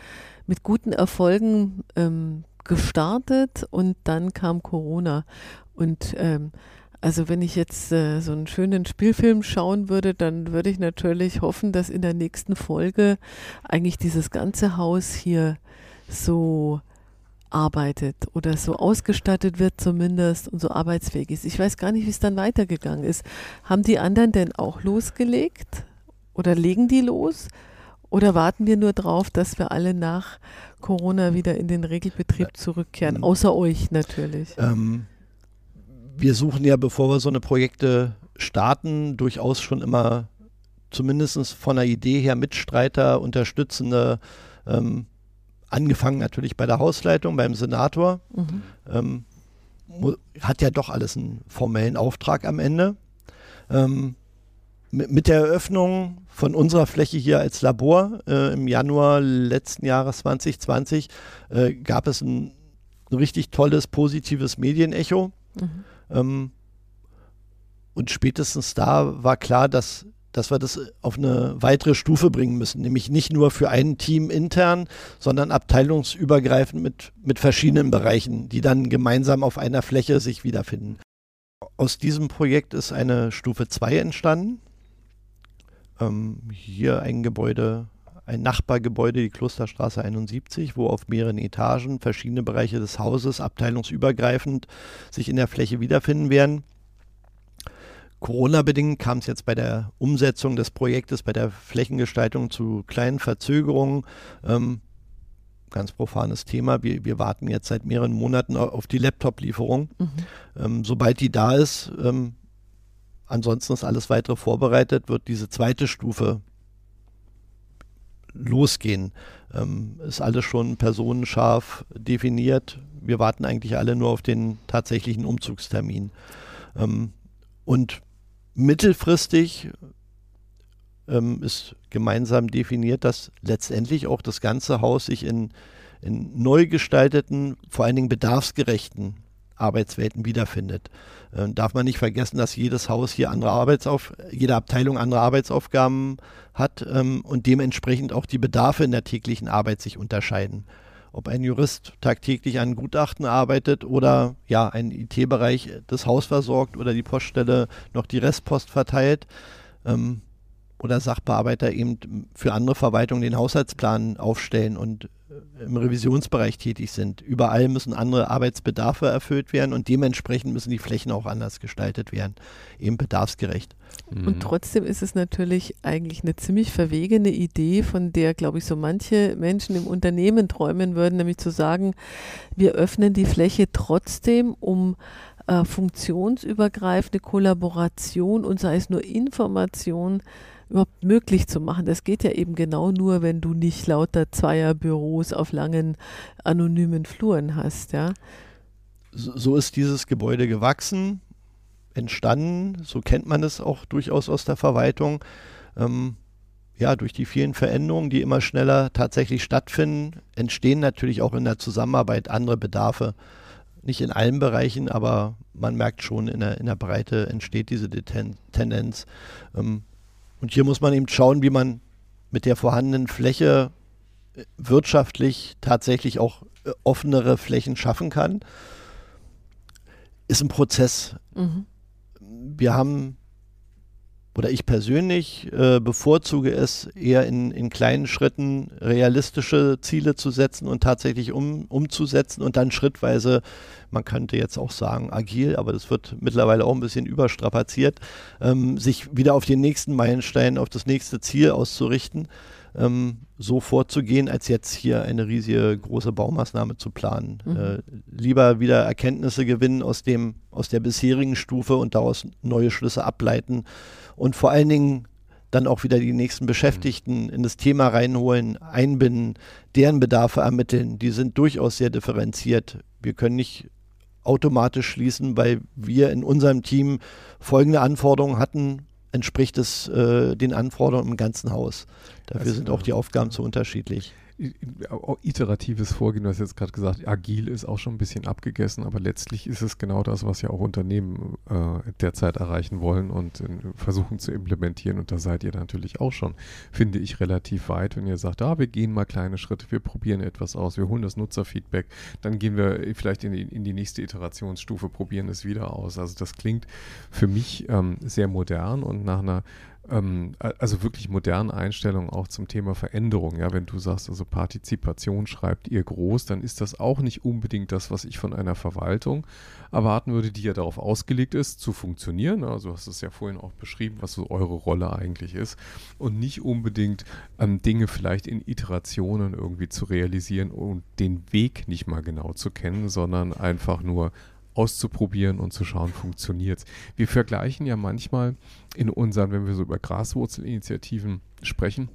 mit guten Erfolgen ähm, gestartet und dann kam Corona. Und ähm, also wenn ich jetzt äh, so einen schönen Spielfilm schauen würde, dann würde ich natürlich hoffen, dass in der nächsten Folge eigentlich dieses ganze Haus hier so arbeitet oder so ausgestattet wird zumindest und so arbeitsfähig ist. Ich weiß gar nicht, wie es dann weitergegangen ist. Haben die anderen denn auch losgelegt oder legen die los? Oder warten wir nur drauf, dass wir alle nach Corona wieder in den Regelbetrieb zurückkehren? Ähm, Außer euch natürlich. Ähm, wir suchen ja, bevor wir so eine Projekte starten, durchaus schon immer zumindest von der Idee her Mitstreiter, Unterstützende, ähm, angefangen natürlich bei der Hausleitung, beim Senator. Mhm. Ähm, hat ja doch alles einen formellen Auftrag am Ende. Ähm, mit, der Eröffnung von unserer Fläche hier als Labor äh, im Januar letzten Jahres 2020 äh, gab es ein, ein, richtig tolles, positives Medienecho. Mhm. Ähm, und spätestens da war klar, dass dass wir das auf eine weitere Stufe bringen müssen, nämlich nicht nur für ein Team intern, sondern abteilungsübergreifend mit, mit verschiedenen Bereichen, die dann gemeinsam auf einer Fläche sich wiederfinden. Aus diesem Projekt ist eine Stufe 2 entstanden. Ähm, hier ein Gebäude, ein Nachbargebäude, die Klosterstraße 71, wo auf mehreren Etagen verschiedene Bereiche des Hauses abteilungsübergreifend sich in der Fläche wiederfinden werden. Corona-bedingt kam es jetzt bei der Umsetzung des Projektes, bei der Flächengestaltung zu kleinen Verzögerungen. Ähm, ganz profanes Thema. Wir, wir, warten jetzt seit mehreren Monaten auf die Laptop-Lieferung. Mhm. Ähm, sobald die da ist, ähm, ansonsten ist alles weitere vorbereitet, wird diese zweite Stufe losgehen. Ähm, ist alles schon personenscharf definiert. Wir warten eigentlich alle nur auf den tatsächlichen Umzugstermin. Ähm, und mittelfristig ähm, ist gemeinsam definiert, dass letztendlich auch das ganze Haus sich in, in neu gestalteten, vor allen Dingen bedarfsgerechten Arbeitswelten wiederfindet. Äh, darf man nicht vergessen, dass jedes Haus hier andere Arbeitsauf jede Abteilung andere Arbeitsaufgaben hat ähm, und dementsprechend auch die Bedarfe in der täglichen Arbeit sich unterscheiden. Ob ein Jurist tagtäglich an Gutachten arbeitet oder ja ein IT-Bereich das Haus versorgt oder die Poststelle noch die Restpost verteilt. Ähm, oder Sachbearbeiter eben für andere Verwaltungen den Haushaltsplan aufstellen und äh, im Revisionsbereich tätig sind. Überall müssen andere Arbeitsbedarfe erfüllt werden und dementsprechend müssen die Flächen auch anders gestaltet werden, eben bedarfsgerecht. Mhm. Und trotzdem ist es natürlich eigentlich eine ziemlich verwegene Idee, von der, glaube ich, so manche Menschen im Unternehmen träumen würden, nämlich zu sagen, wir öffnen die Fläche trotzdem, um äh, funktionsübergreifende Kollaboration und sei es nur Information überhaupt möglich zu machen. Das geht ja eben genau nur, wenn du nicht lauter Zweierbüros auf langen anonymen Fluren hast, ja. So ist dieses Gebäude gewachsen, entstanden, so kennt man es auch durchaus aus der Verwaltung. Ähm, ja, durch die vielen Veränderungen, die immer schneller tatsächlich stattfinden, entstehen natürlich auch in der Zusammenarbeit andere Bedarfe. Nicht in allen Bereichen, aber man merkt schon, in der, in der Breite entsteht diese Tendenz. Ähm, und hier muss man eben schauen, wie man mit der vorhandenen Fläche äh, wirtschaftlich tatsächlich auch äh, offenere Flächen schaffen kann. Ist ein Prozess. Mhm. Wir haben, oder ich persönlich äh, bevorzuge es, eher in, in kleinen Schritten realistische Ziele zu setzen und tatsächlich um, umzusetzen und dann schrittweise man könnte jetzt auch sagen agil, aber das wird mittlerweile auch ein bisschen überstrapaziert, ähm, sich wieder auf den nächsten Meilenstein, auf das nächste Ziel auszurichten, ähm, so vorzugehen, als jetzt hier eine riesige große Baumaßnahme zu planen. Mhm. Äh, lieber wieder Erkenntnisse gewinnen aus dem, aus der bisherigen Stufe und daraus neue Schlüsse ableiten und vor allen Dingen dann auch wieder die nächsten Beschäftigten in das Thema reinholen, einbinden, deren Bedarfe ermitteln. Die sind durchaus sehr differenziert. Wir können nicht automatisch schließen, weil wir in unserem Team folgende Anforderungen hatten, entspricht es äh, den Anforderungen im ganzen Haus. Dafür also, sind auch die Aufgaben zu unterschiedlich iteratives Vorgehen, du hast jetzt gerade gesagt, agil ist auch schon ein bisschen abgegessen, aber letztlich ist es genau das, was ja auch Unternehmen äh, derzeit erreichen wollen und äh, versuchen zu implementieren. Und da seid ihr natürlich auch schon, finde ich, relativ weit, wenn ihr sagt, ah, wir gehen mal kleine Schritte, wir probieren etwas aus, wir holen das Nutzerfeedback, dann gehen wir vielleicht in die, in die nächste Iterationsstufe, probieren es wieder aus. Also das klingt für mich ähm, sehr modern und nach einer ähm, also wirklich modernen Einstellungen auch zum Thema Veränderung. Ja, wenn du sagst, also Partizipation schreibt ihr groß, dann ist das auch nicht unbedingt das, was ich von einer Verwaltung erwarten würde, die ja darauf ausgelegt ist, zu funktionieren. Also hast du es ja vorhin auch beschrieben, was so eure Rolle eigentlich ist. Und nicht unbedingt ähm, Dinge vielleicht in Iterationen irgendwie zu realisieren und den Weg nicht mal genau zu kennen, sondern einfach nur auszuprobieren und zu schauen, funktioniert es. Wir vergleichen ja manchmal in unseren, wenn wir so über Graswurzelinitiativen sprechen,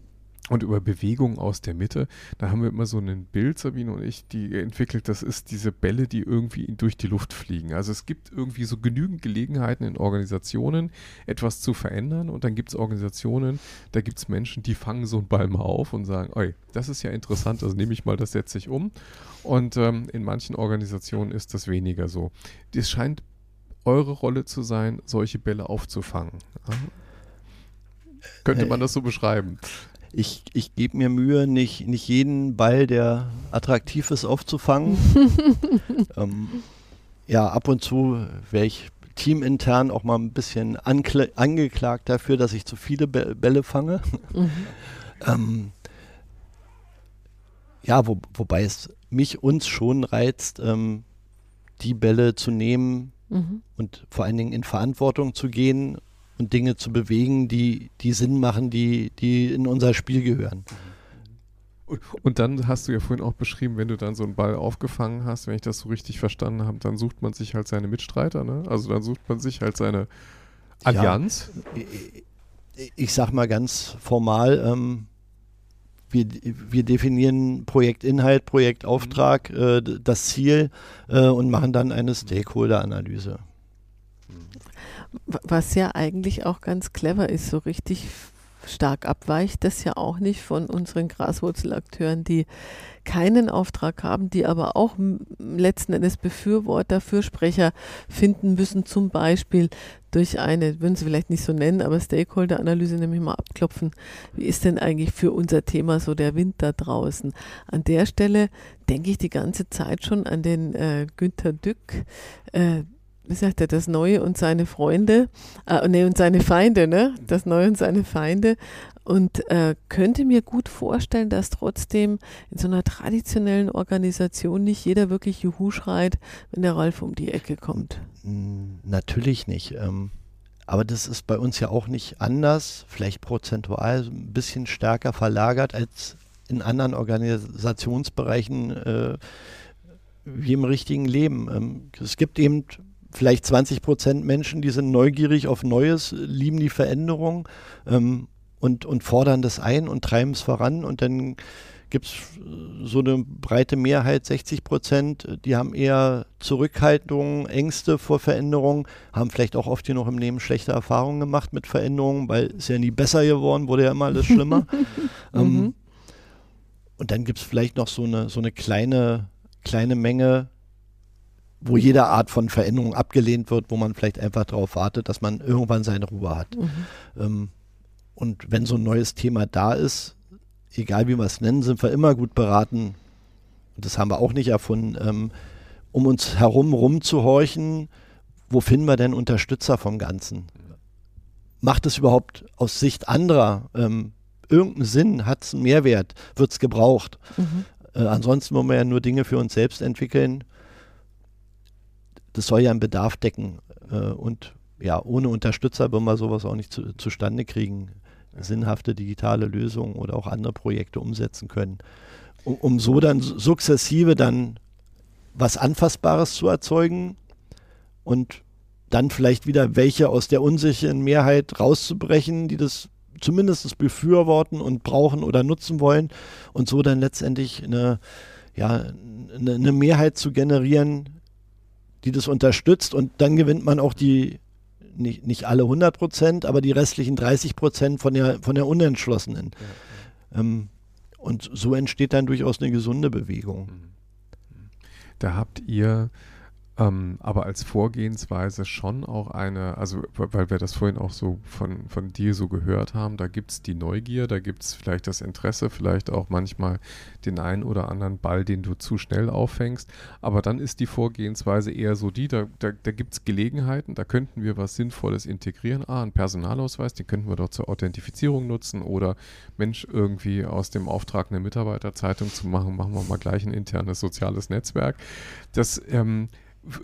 und über Bewegung aus der Mitte, da haben wir immer so ein Bild, Sabine und ich, die entwickelt, das ist diese Bälle, die irgendwie durch die Luft fliegen. Also es gibt irgendwie so genügend Gelegenheiten in Organisationen, etwas zu verändern und dann gibt es Organisationen, da gibt es Menschen, die fangen so einen Ball mal auf und sagen, oi, das ist ja interessant, also nehme ich mal, das setze ich um. Und ähm, in manchen Organisationen ist das weniger so. Es scheint eure Rolle zu sein, solche Bälle aufzufangen. Ja? Könnte man das so beschreiben? Ich, ich gebe mir Mühe, nicht, nicht jeden Ball, der attraktiv ist, aufzufangen. ähm, ja, ab und zu wäre ich teamintern auch mal ein bisschen angeklagt dafür, dass ich zu viele Bälle fange. Mhm. ähm, ja, wo, wobei es mich uns schon reizt, ähm, die Bälle zu nehmen mhm. und vor allen Dingen in Verantwortung zu gehen und Dinge zu bewegen, die, die Sinn machen, die, die in unser Spiel gehören. Und dann hast du ja vorhin auch beschrieben, wenn du dann so einen Ball aufgefangen hast, wenn ich das so richtig verstanden habe, dann sucht man sich halt seine Mitstreiter, ne? Also dann sucht man sich halt seine Allianz. Ja, ich, sag mal ganz formal, ähm, wir, wir definieren Projektinhalt, Projektauftrag, mhm. äh, das Ziel äh, und machen dann eine Stakeholder-Analyse. Was ja eigentlich auch ganz clever ist, so richtig stark abweicht das ja auch nicht von unseren Graswurzelakteuren, die keinen Auftrag haben, die aber auch letzten Endes Befürworter, Fürsprecher finden müssen, zum Beispiel durch eine, würden Sie vielleicht nicht so nennen, aber Stakeholder-Analyse nämlich mal abklopfen. Wie ist denn eigentlich für unser Thema so der Wind da draußen? An der Stelle denke ich die ganze Zeit schon an den äh, Günther Dück, äh, wie sagt er, das Neue und seine Freunde, äh, nee, und seine Feinde, ne? Das Neue und seine Feinde. Und äh, könnte mir gut vorstellen, dass trotzdem in so einer traditionellen Organisation nicht jeder wirklich Juhu schreit, wenn der Ralf um die Ecke kommt. Natürlich nicht. Ähm, aber das ist bei uns ja auch nicht anders, vielleicht prozentual ein bisschen stärker verlagert als in anderen Organisationsbereichen äh, wie im richtigen Leben. Ähm, es gibt eben vielleicht 20 Prozent Menschen, die sind neugierig auf Neues, lieben die Veränderung ähm, und, und fordern das ein und treiben es voran. Und dann gibt es so eine breite Mehrheit, 60 Prozent, die haben eher Zurückhaltung, Ängste vor Veränderungen, haben vielleicht auch oft hier noch im Leben schlechte Erfahrungen gemacht mit Veränderungen, weil es ja nie besser geworden, wurde ja immer alles schlimmer. ähm, mhm. Und dann gibt es vielleicht noch so eine, so eine kleine, kleine Menge, wo jede Art von Veränderung abgelehnt wird, wo man vielleicht einfach darauf wartet, dass man irgendwann seine Ruhe hat. Mhm. Ähm, und wenn so ein neues Thema da ist, egal wie wir es nennen, sind wir immer gut beraten, und das haben wir auch nicht erfunden, ähm, um uns herum rumzuhorchen, wo finden wir denn Unterstützer vom Ganzen? Macht es überhaupt aus Sicht anderer ähm, irgendeinen Sinn? Hat es einen Mehrwert? Wird es gebraucht? Mhm. Äh, ansonsten wollen wir ja nur Dinge für uns selbst entwickeln das soll ja einen Bedarf decken. Äh, und ja, ohne Unterstützer würden wir sowas auch nicht zu, zustande kriegen. Sinnhafte digitale Lösungen oder auch andere Projekte umsetzen können. Um, um so dann sukzessive dann was Anfassbares zu erzeugen und dann vielleicht wieder welche aus der unsicheren Mehrheit rauszubrechen, die das zumindest befürworten und brauchen oder nutzen wollen und so dann letztendlich eine, ja, eine, eine Mehrheit zu generieren, die das unterstützt und dann gewinnt man auch die, nicht, nicht alle 100 Prozent, aber die restlichen 30 Prozent von der, von der Unentschlossenen. Ja. Ähm, und so entsteht dann durchaus eine gesunde Bewegung. Mhm. Da habt ihr ähm, aber als Vorgehensweise schon auch eine, also weil wir das vorhin auch so von, von dir so gehört haben, da gibt es die Neugier, da gibt es vielleicht das Interesse, vielleicht auch manchmal den einen oder anderen Ball, den du zu schnell auffängst. Aber dann ist die Vorgehensweise eher so die, da, da, da gibt es Gelegenheiten, da könnten wir was Sinnvolles integrieren. Ah, ein Personalausweis, den könnten wir doch zur Authentifizierung nutzen oder Mensch, irgendwie aus dem Auftrag eine Mitarbeiterzeitung zu machen, machen wir mal gleich ein internes soziales Netzwerk. Das ähm,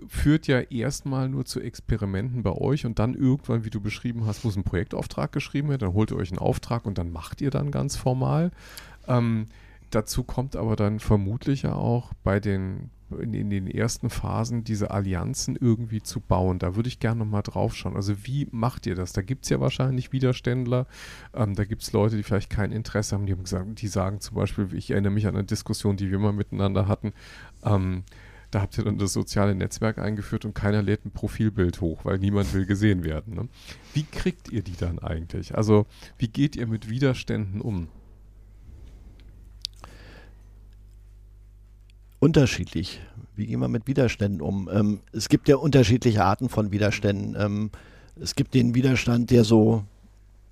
führt ja erstmal nur zu Experimenten bei euch und dann irgendwann, wie du beschrieben hast, muss ein Projektauftrag geschrieben werden, dann holt ihr euch einen Auftrag und dann macht ihr dann ganz formal. Ähm, dazu kommt aber dann vermutlich ja auch bei den in, in, den ersten Phasen diese Allianzen irgendwie zu bauen. Da würde ich gerne nochmal drauf schauen. Also wie macht ihr das? Da gibt es ja wahrscheinlich Widerständler, ähm, da gibt es Leute, die vielleicht kein Interesse haben, die, haben gesagt, die sagen zum Beispiel, ich erinnere mich an eine Diskussion, die wir mal miteinander hatten, ähm, da habt ihr dann das soziale Netzwerk eingeführt und keiner lädt ein Profilbild hoch, weil niemand will gesehen werden. Ne? Wie kriegt ihr die dann eigentlich? Also wie geht ihr mit Widerständen um? Unterschiedlich. Wie gehen wir mit Widerständen um? Ähm, es gibt ja unterschiedliche Arten von Widerständen. Ähm, es gibt den Widerstand, der so,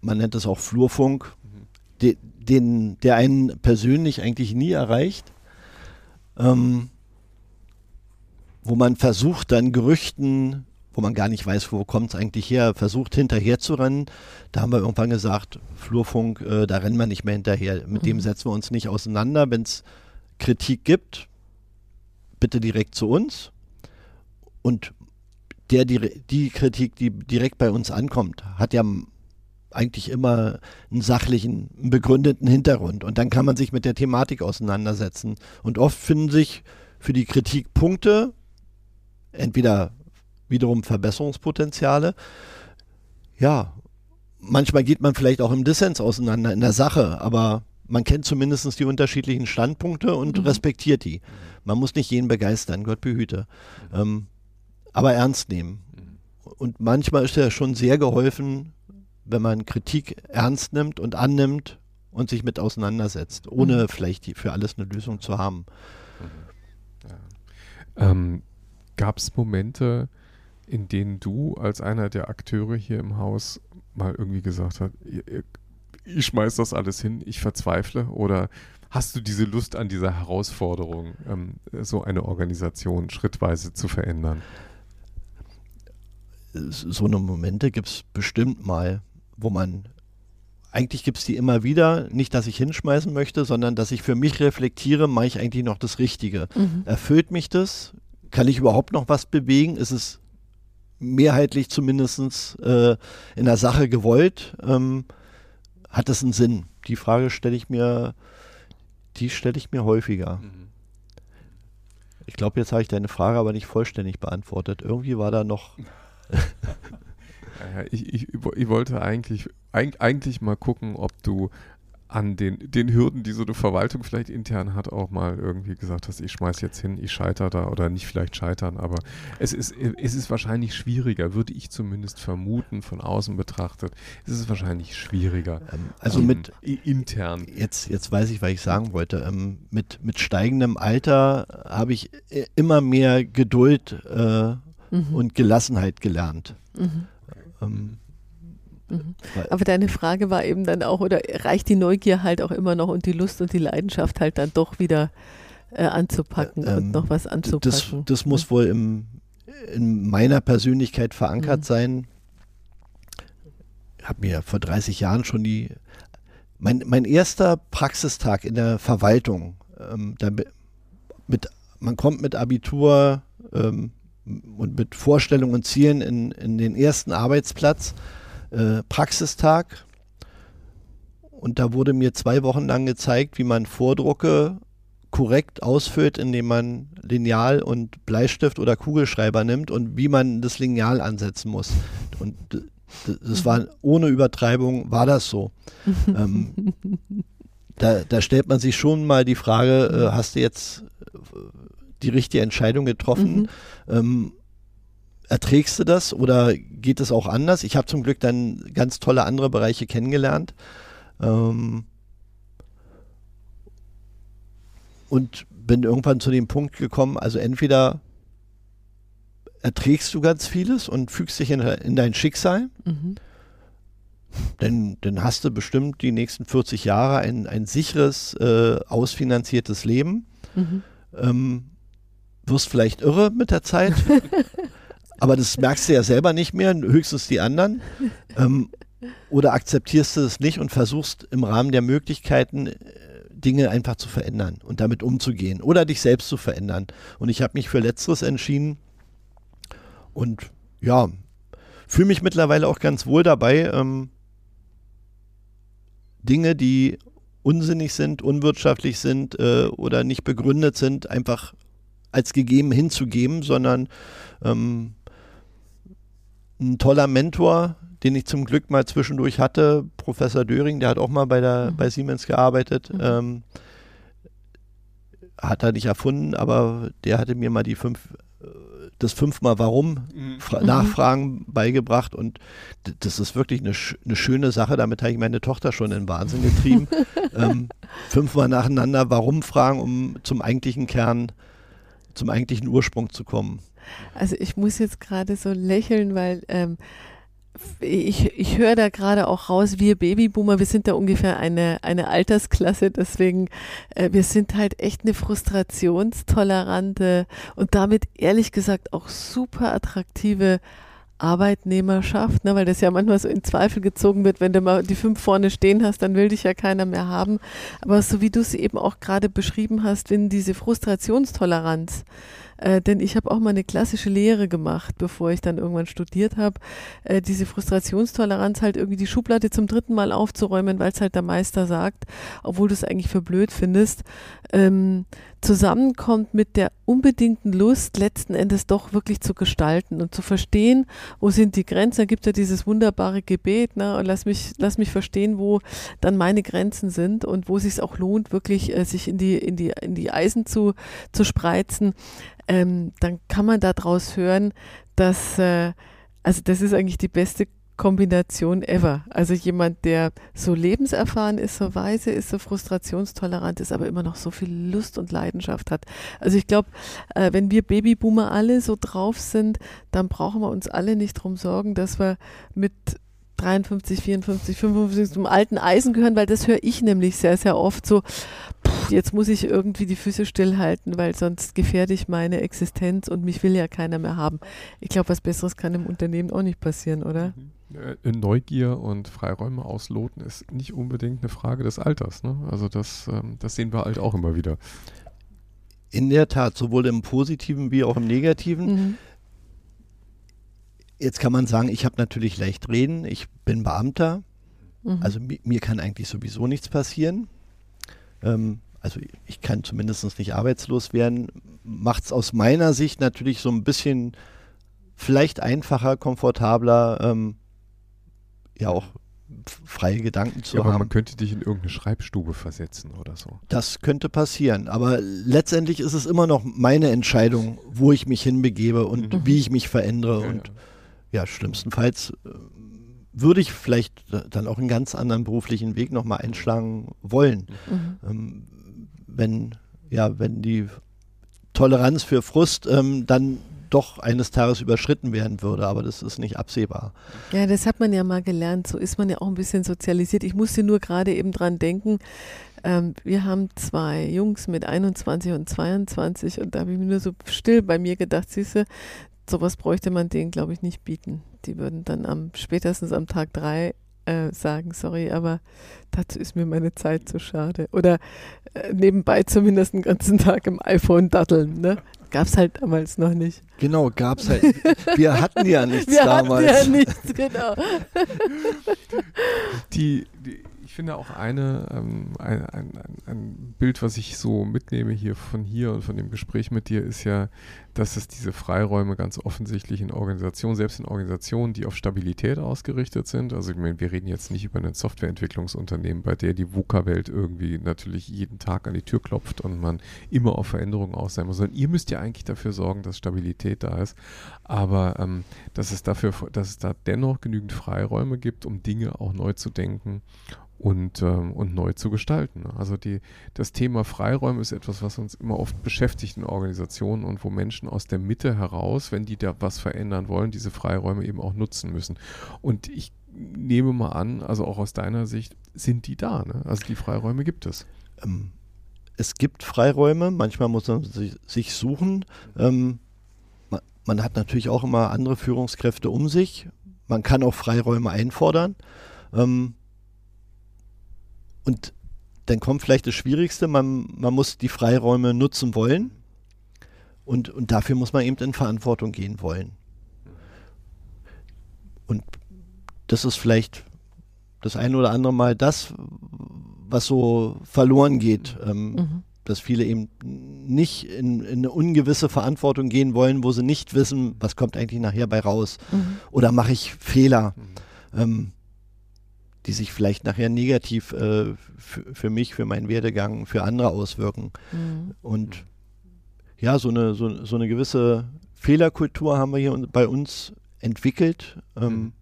man nennt es auch Flurfunk, mhm. de, den, der einen persönlich eigentlich nie erreicht. Ähm, wo man versucht dann Gerüchten, wo man gar nicht weiß, wo kommt es eigentlich her, versucht hinterher zu rennen. Da haben wir irgendwann gesagt, Flurfunk, äh, da rennen wir nicht mehr hinterher. Mit mhm. dem setzen wir uns nicht auseinander. Wenn es Kritik gibt, bitte direkt zu uns. Und der, die, die Kritik, die direkt bei uns ankommt, hat ja eigentlich immer einen sachlichen, einen begründeten Hintergrund. Und dann kann man sich mit der Thematik auseinandersetzen. Und oft finden sich für die Kritik Punkte, entweder wiederum Verbesserungspotenziale. Ja, manchmal geht man vielleicht auch im Dissens auseinander in der Sache, aber man kennt zumindest die unterschiedlichen Standpunkte und Mhm. respektiert die. Man muss nicht jeden begeistern, Gott behüte. Ähm, aber ernst nehmen. Und manchmal ist ja schon sehr geholfen, wenn man Kritik ernst nimmt und annimmt und sich mit auseinandersetzt, ohne Mhm. vielleicht für alles eine Lösung zu haben. Ähm, Gab es Momente, in denen du als einer der Akteure hier im Haus mal irgendwie gesagt hast, ich schmeiß das alles hin, ich verzweifle? Oder hast du diese Lust an dieser Herausforderung, ähm, so eine Organisation schrittweise zu verändern? so eine Momente gibt es bestimmt mal, wo man, eigentlich gibt es die immer wieder, nicht, dass ich hinschmeißen möchte, sondern dass ich für mich reflektiere, mache ich eigentlich noch das Richtige. Mhm. Erfüllt mich das? Kann ich überhaupt noch was bewegen? Ist es mehrheitlich zumindest äh, in der Sache gewollt? Ähm, hat es einen Sinn? Die Frage stelle ich mir, die stelle ich mir häufiger. Ich glaube, jetzt habe ich deine Frage aber nicht vollständig beantwortet. Irgendwie war da noch. Ich, ich, ich wollte eigentlich, eig- eigentlich mal gucken, ob du an den, den Hürden, die so eine Verwaltung vielleicht intern hat, auch mal irgendwie gesagt hast, ich schmeiß jetzt hin, ich scheitere da oder nicht vielleicht scheitern, aber es ist, es ist wahrscheinlich schwieriger, würde ich zumindest vermuten, von außen betrachtet, es ist wahrscheinlich schwieriger. Ähm, also ähm, mit, intern. Jetzt, jetzt weiß ich, was ich sagen wollte. Ähm, mit, mit steigendem Alter habe ich immer mehr Geduld äh, Mhm. und Gelassenheit gelernt. Mhm. Ähm, Mhm. Aber deine Frage war eben dann auch, oder reicht die Neugier halt auch immer noch und die Lust und die Leidenschaft halt dann doch wieder äh, anzupacken Ähm, und noch was das, anzupacken? das muss wohl im, in meiner Persönlichkeit verankert Mhm. sein. Ich habe mir vor 30 Jahren schon die. Mein, mein erster Praxistag in der Verwaltung, ähm, da, mit, man kommt mit Abitur ähm, und mit Vorstellungen und Zielen in, in den ersten Arbeitsplatz, äh, Praxistag. Und da wurde mir zwei Wochen lang gezeigt, wie man Vordrucke korrekt ausfüllt, indem man Lineal und Bleistift oder Kugelschreiber nimmt und wie man das Lineal ansetzen muss. Und das war ohne Übertreibung, war das so. ähm, da, da stellt man sich schon mal die Frage, äh, hast du jetzt äh, die richtige Entscheidung getroffen? Mhm. Ähm, erträgst du das oder geht es auch anders? Ich habe zum Glück dann ganz tolle andere Bereiche kennengelernt. Ähm, und bin irgendwann zu dem Punkt gekommen, also entweder erträgst du ganz vieles und fügst dich in, in dein Schicksal, Mhm. denn dann hast du bestimmt die nächsten 40 Jahre ein, ein sicheres, äh, ausfinanziertes Leben. Mhm. ähm, wirst vielleicht irre mit der Zeit, aber das merkst du ja selber nicht mehr, höchstens die anderen. Ähm, oder akzeptierst du es nicht und versuchst im Rahmen der Möglichkeiten äh, Dinge einfach zu verändern und damit umzugehen oder dich selbst zu verändern. Und ich habe mich für Letzteres entschieden und ja, fühle mich mittlerweile auch ganz wohl dabei, ähm, Dinge, die unsinnig sind, unwirtschaftlich sind äh, oder nicht begründet sind, einfach als gegeben hinzugeben, sondern ähm, ein toller Mentor, den ich zum Glück mal zwischendurch hatte, Professor Döring, der hat auch mal bei, der, Mhm. bei Siemens gearbeitet. Mhm. Ähm, hat er nicht erfunden, aber der hatte mir mal die fünf, äh, das fünfmal Warum Fra Mhm. Nachfragen beigebracht und das ist wirklich eine, eine schöne Sache. Damit habe ich meine Tochter schon in den Wahnsinn getrieben. ähm, fünfmal nacheinander Warum fragen, um zum eigentlichen Kern, zum eigentlichen Ursprung zu kommen. Also ich muss jetzt gerade so lächeln, weil ähm, ich, ich höre da gerade auch raus, wir Babyboomer, wir sind da ungefähr eine, eine Altersklasse, deswegen, äh, wir sind halt echt eine frustrationstolerante und damit ehrlich gesagt auch super attraktive Arbeitnehmerschaft, ne, weil das ja manchmal so in Zweifel gezogen wird, wenn du mal die fünf vorne stehen hast, dann will dich ja keiner mehr haben. Aber so wie du es eben auch gerade beschrieben hast, wenn diese Frustrationstoleranz, äh, denn ich habe auch mal eine klassische Lehre gemacht, bevor ich dann irgendwann studiert habe, äh, diese Frustrationstoleranz halt irgendwie die Schublade zum dritten Mal aufzuräumen, weil es halt der Meister sagt, obwohl du es eigentlich für blöd findest, ähm, zusammenkommt mit der unbedingten Lust, letzten Endes doch wirklich zu gestalten und zu verstehen, wo sind die Grenzen. Da gibt ja dieses wunderbare Gebet, ne? und lass mich, lass mich verstehen, wo dann meine Grenzen sind und wo es sich auch lohnt, wirklich äh, sich in die, in die, in die Eisen zu, zu spreizen. Ähm, dann kann man daraus hören, dass, äh, also das ist eigentlich die beste Kombination ever. Also jemand, der so lebenserfahren ist, so weise ist, so frustrationstolerant ist, aber immer noch so viel Lust und Leidenschaft hat. Also ich glaube, äh, wenn wir Babyboomer alle so drauf sind, dann brauchen wir uns alle nicht drum sorgen, dass wir mit 53, 54, 55 zum alten Eisen gehören, weil das höre ich nämlich sehr, sehr oft so, pff, jetzt muss ich irgendwie die Füße stillhalten, weil sonst gefährde ich meine Existenz und mich will ja keiner mehr haben. Ich glaube, was Besseres kann im Unternehmen auch nicht passieren, oder? Mhm. Äh, Neugier und Freiräume ausloten ist nicht unbedingt eine Frage des Alters. Ne? Also das, ähm, das sehen wir halt auch immer wieder. In der Tat, sowohl im Positiven wie auch im Negativen. Mhm. Jetzt kann man sagen, ich habe natürlich leicht reden, ich bin Beamter, mhm. also mi mir kann eigentlich sowieso nichts passieren. Ähm, also ich kann zumindest nicht arbeitslos werden. Macht es aus meiner Sicht natürlich so ein bisschen vielleicht einfacher, komfortabler, ähm, ja auch freie Gedanken zu ja, aber haben. Man könnte dich in irgendeine Schreibstube versetzen oder so. Das könnte passieren, aber letztendlich ist es immer noch meine Entscheidung, wo ich mich hinbegebe und mhm. wie ich mich verändere. Ja, und ja, ja schlimmstenfalls äh, würde ich vielleicht dann auch einen ganz anderen beruflichen Weg nochmal einschlagen wollen. Mhm. Ähm, wenn, ja, wenn die Toleranz für Frust ähm, dann doch eines Tages überschritten werden würde, aber das ist nicht absehbar. Ja, das hat man ja mal gelernt, so ist man ja auch ein bisschen sozialisiert. Ich musste nur gerade eben dran denken, ähm, wir haben zwei Jungs mit 21 und 22 und da habe ich mir nur so still bei mir gedacht, siehste, sowas bräuchte man denen, glaube ich, nicht bieten. Die würden dann am spätestens am Tag drei äh, sagen, sorry, aber dazu ist mir meine Zeit zu schade. Oder äh, nebenbei zumindest den ganzen Tag im iPhone datteln. Ne? Gab es halt damals noch nicht. Genau, gab es halt. Wir hatten ja nichts Wir damals. Wir hatten ja nichts, genau. die, die ich finde auch eine, ähm, ein, ein, ein, Bild, was ich so mitnehme hier von hier und von dem Gespräch mit dir, ist ja, dass es diese Freiräume ganz offensichtlich in Organisationen, selbst in Organisationen, die auf Stabilität ausgerichtet sind, also ich meine, wir reden jetzt nicht über ein Softwareentwicklungsunternehmen, bei der die VUCA-Welt irgendwie natürlich jeden Tag an die Tür klopft und man immer auf Veränderungen aus sein muss, sondern ihr müsst ja eigentlich dafür sorgen, dass Stabilität da ist, aber ähm, dass es dafür, dass es da dennoch genügend Freiräume gibt, um Dinge auch neu zu denken und, ähm, und neu zu gestalten. Also die, das Thema Freiräume ist etwas, was uns immer oft beschäftigt in Organisationen und wo Menschen aus der Mitte heraus, wenn die da was verändern wollen, diese Freiräume eben auch nutzen müssen. Und ich nehme mal an, also auch aus deiner Sicht, sind die da. Ne? Also die Freiräume gibt es. Ähm, es gibt Freiräume, manchmal muss man sich, suchen. Ähm, man, man hat natürlich auch immer andere Führungskräfte um sich. Man kann auch Freiräume einfordern. Ähm, und dann kommt vielleicht das Schwierigste, man, man muss die Freiräume nutzen wollen und, und dafür muss man eben in Verantwortung gehen wollen. Und das ist vielleicht das eine oder andere Mal das, was so verloren geht, ähm, mhm. dass viele eben nicht in, in, eine ungewisse Verantwortung gehen wollen, wo sie nicht wissen, was kommt eigentlich nachher bei raus mhm. oder mache ich Fehler. Mhm. Ähm, die sich vielleicht nachher negativ äh, für mich, für meinen Werdegang, für andere auswirken. Mhm. Und ja, so eine, so, so, eine gewisse Fehlerkultur haben wir hier bei uns entwickelt. Ähm, mhm.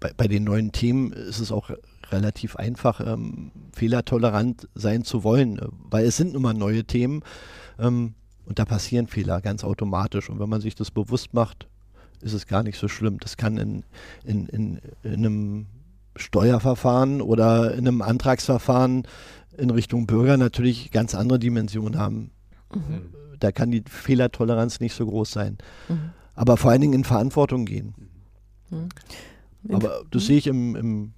bei, bei, den neuen Themen ist es auch relativ einfach, ähm, fehlertolerant sein zu wollen, weil es sind nun mal neue Themen ähm, und da passieren Fehler ganz automatisch. Und wenn man sich das bewusst macht, ist es gar nicht so schlimm. Das kann in, in, in, in einem Steuerverfahren oder in einem Antragsverfahren in Richtung Bürger natürlich ganz andere Dimensionen haben. Mhm. Da kann die Fehlertoleranz nicht so groß sein. Mhm. Aber vor allen Dingen in Verantwortung gehen. Mhm. Aber das sehe ich im, im,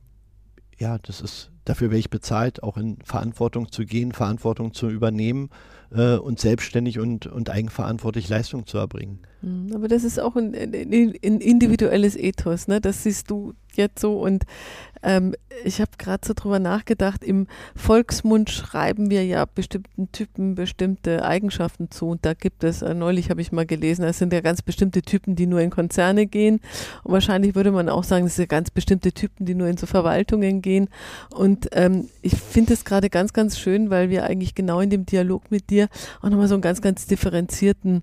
ja, das ist, dafür werde ich bezahlt, auch in Verantwortung zu gehen, Verantwortung zu übernehmen äh, und selbstständig und, und eigenverantwortlich Leistung zu erbringen. Mhm, aber das ist auch ein, ein, ein individuelles Ethos, ne? Das siehst du jetzt so und ähm, ich habe gerade so drüber nachgedacht, im Volksmund schreiben wir ja bestimmten Typen bestimmte Eigenschaften zu und da gibt es, äh, neulich habe ich mal gelesen, es sind ja ganz bestimmte Typen, die nur in Konzerne gehen und wahrscheinlich würde man auch sagen, es sind ganz bestimmte Typen, die nur in so Verwaltungen gehen und ähm, ich finde es gerade ganz, ganz schön, weil wir eigentlich genau in dem Dialog mit dir auch nochmal so einen ganz, ganz differenzierten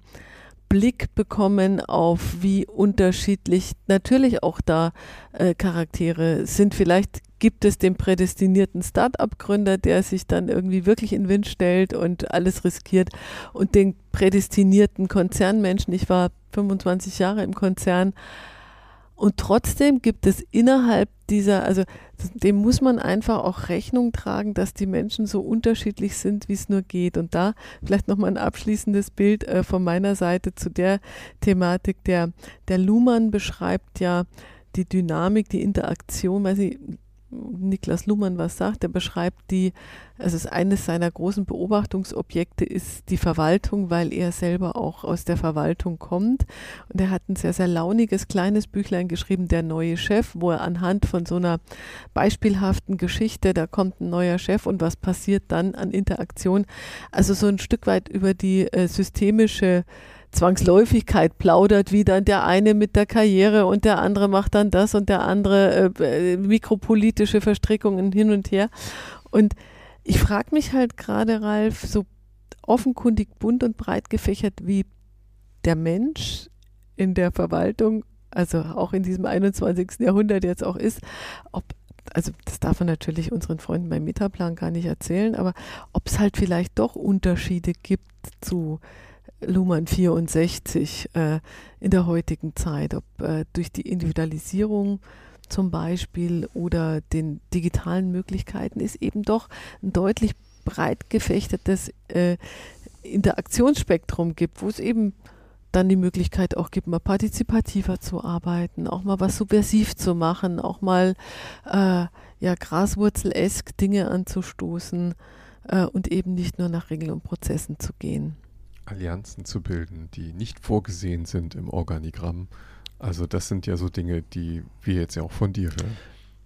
Blick bekommen auf, wie unterschiedlich natürlich auch da äh, Charaktere sind. Vielleicht gibt es den prädestinierten Start-up-Gründer, der sich dann irgendwie wirklich in den Wind stellt und alles riskiert und den prädestinierten Konzernmenschen. Ich war 25 Jahre im Konzern, und trotzdem gibt es innerhalb dieser, also dem muss man einfach auch Rechnung tragen, dass die Menschen so unterschiedlich sind, wie es nur geht. Und da vielleicht nochmal ein abschließendes Bild äh, von meiner Seite zu der Thematik. Der, der Luhmann beschreibt ja die Dynamik, die Interaktion, weiß ich, Niklas Luhmann was sagt. Er beschreibt die, also eines seiner großen Beobachtungsobjekte ist die Verwaltung, weil er selber auch aus der Verwaltung kommt. Und er hat ein sehr, sehr launiges kleines Büchlein geschrieben, Der neue Chef, wo er anhand von so einer beispielhaften Geschichte, da kommt ein neuer Chef und was passiert dann an Interaktion, also so ein Stück weit über die äh, systemische Zwangsläufigkeit plaudert, wie dann der eine mit der Karriere und der andere macht dann das und der andere äh, äh mikropolitische Verstrickungen hin und her. Und ich frage mich halt gerade, Ralf, so offenkundig bunt und breit gefächert wie der Mensch in der Verwaltung, also auch in diesem 21. Jahrhundert jetzt auch ist, ob also das darf man natürlich unseren Freunden beim Metaplan gar nicht erzählen, aber ob es halt vielleicht doch Unterschiede gibt zu Luhmann 64 äh, in der heutigen Zeit, ob äh, durch die Individualisierung zum Beispiel oder den digitalen Möglichkeiten ist eben doch ein deutlich breit gefächertes äh, Interaktionsspektrum gibt, wo es eben dann die Möglichkeit auch gibt, mal partizipativer zu arbeiten, auch mal was subversiv zu machen, auch mal äh, ja graswurzelesk Dinge anzustoßen äh, und eben nicht nur nach Regeln und Prozessen zu gehen. Allianzen zu bilden, die nicht vorgesehen sind im Organigramm. Also das sind ja so Dinge, die wir jetzt ja auch von dir hören.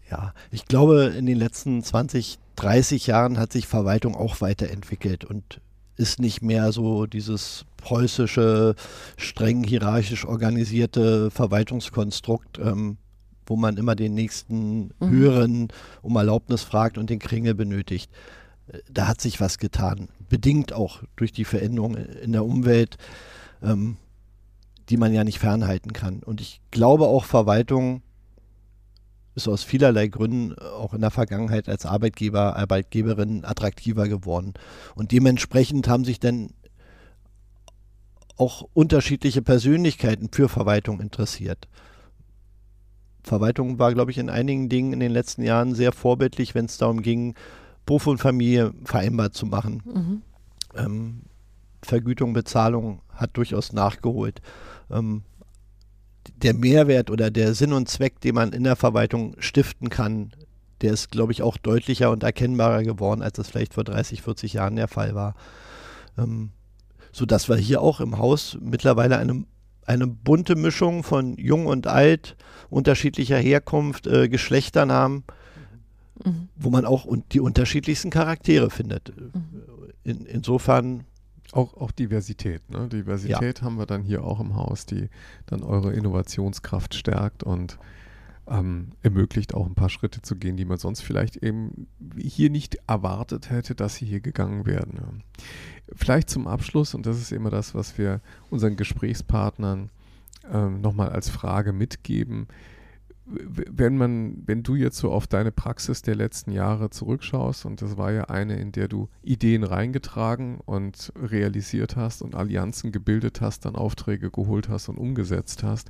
Ja, ich glaube, in den letzten 20, 30 Jahren hat sich Verwaltung auch weiterentwickelt und ist nicht mehr so dieses preußische, streng hierarchisch organisierte Verwaltungskonstrukt, ähm, wo man immer den nächsten mhm. Höheren um Erlaubnis fragt und den Kringel benötigt. Äh, da hat sich was getan bedingt auch durch die Veränderung in der Umwelt, ähm, die man ja nicht fernhalten kann. Und ich glaube auch Verwaltung ist aus vielerlei Gründen auch in der Vergangenheit als Arbeitgeber, Arbeitgeberin attraktiver geworden. Und dementsprechend haben sich dann auch unterschiedliche Persönlichkeiten für Verwaltung interessiert. Verwaltung war, glaube ich, in einigen Dingen in den letzten Jahren sehr vorbildlich, wenn es darum ging, Beruf und Familie vereinbart zu machen. Mhm. Ähm, Vergütung, Bezahlung hat durchaus nachgeholt. Ähm, der Mehrwert oder der Sinn und Zweck, den man in der Verwaltung stiften kann, der ist, glaube ich, auch deutlicher und erkennbarer geworden, als das vielleicht vor 30, 40 Jahren der Fall war. Ähm, sodass wir hier auch im Haus mittlerweile eine, eine bunte Mischung von jung und alt, unterschiedlicher Herkunft, äh, Geschlechtern haben mhm. wo man auch die unterschiedlichsten Charaktere findet. Mhm. In, insofern. Auch, auch Diversität. Ne? Diversität ja. haben wir dann hier auch im Haus, die dann eure Innovationskraft stärkt und ähm, ermöglicht auch ein paar Schritte zu gehen, die man sonst vielleicht eben hier nicht erwartet hätte, dass sie hier gegangen werden. Ja. Vielleicht zum Abschluss, und das ist immer das, was wir unseren Gesprächspartnern ähm, nochmal als Frage mitgeben wenn man, wenn du jetzt so auf deine Praxis der letzten Jahre zurückschaust, und das war ja eine, in der du Ideen reingetragen und realisiert hast und Allianzen gebildet hast, dann Aufträge geholt hast und umgesetzt hast,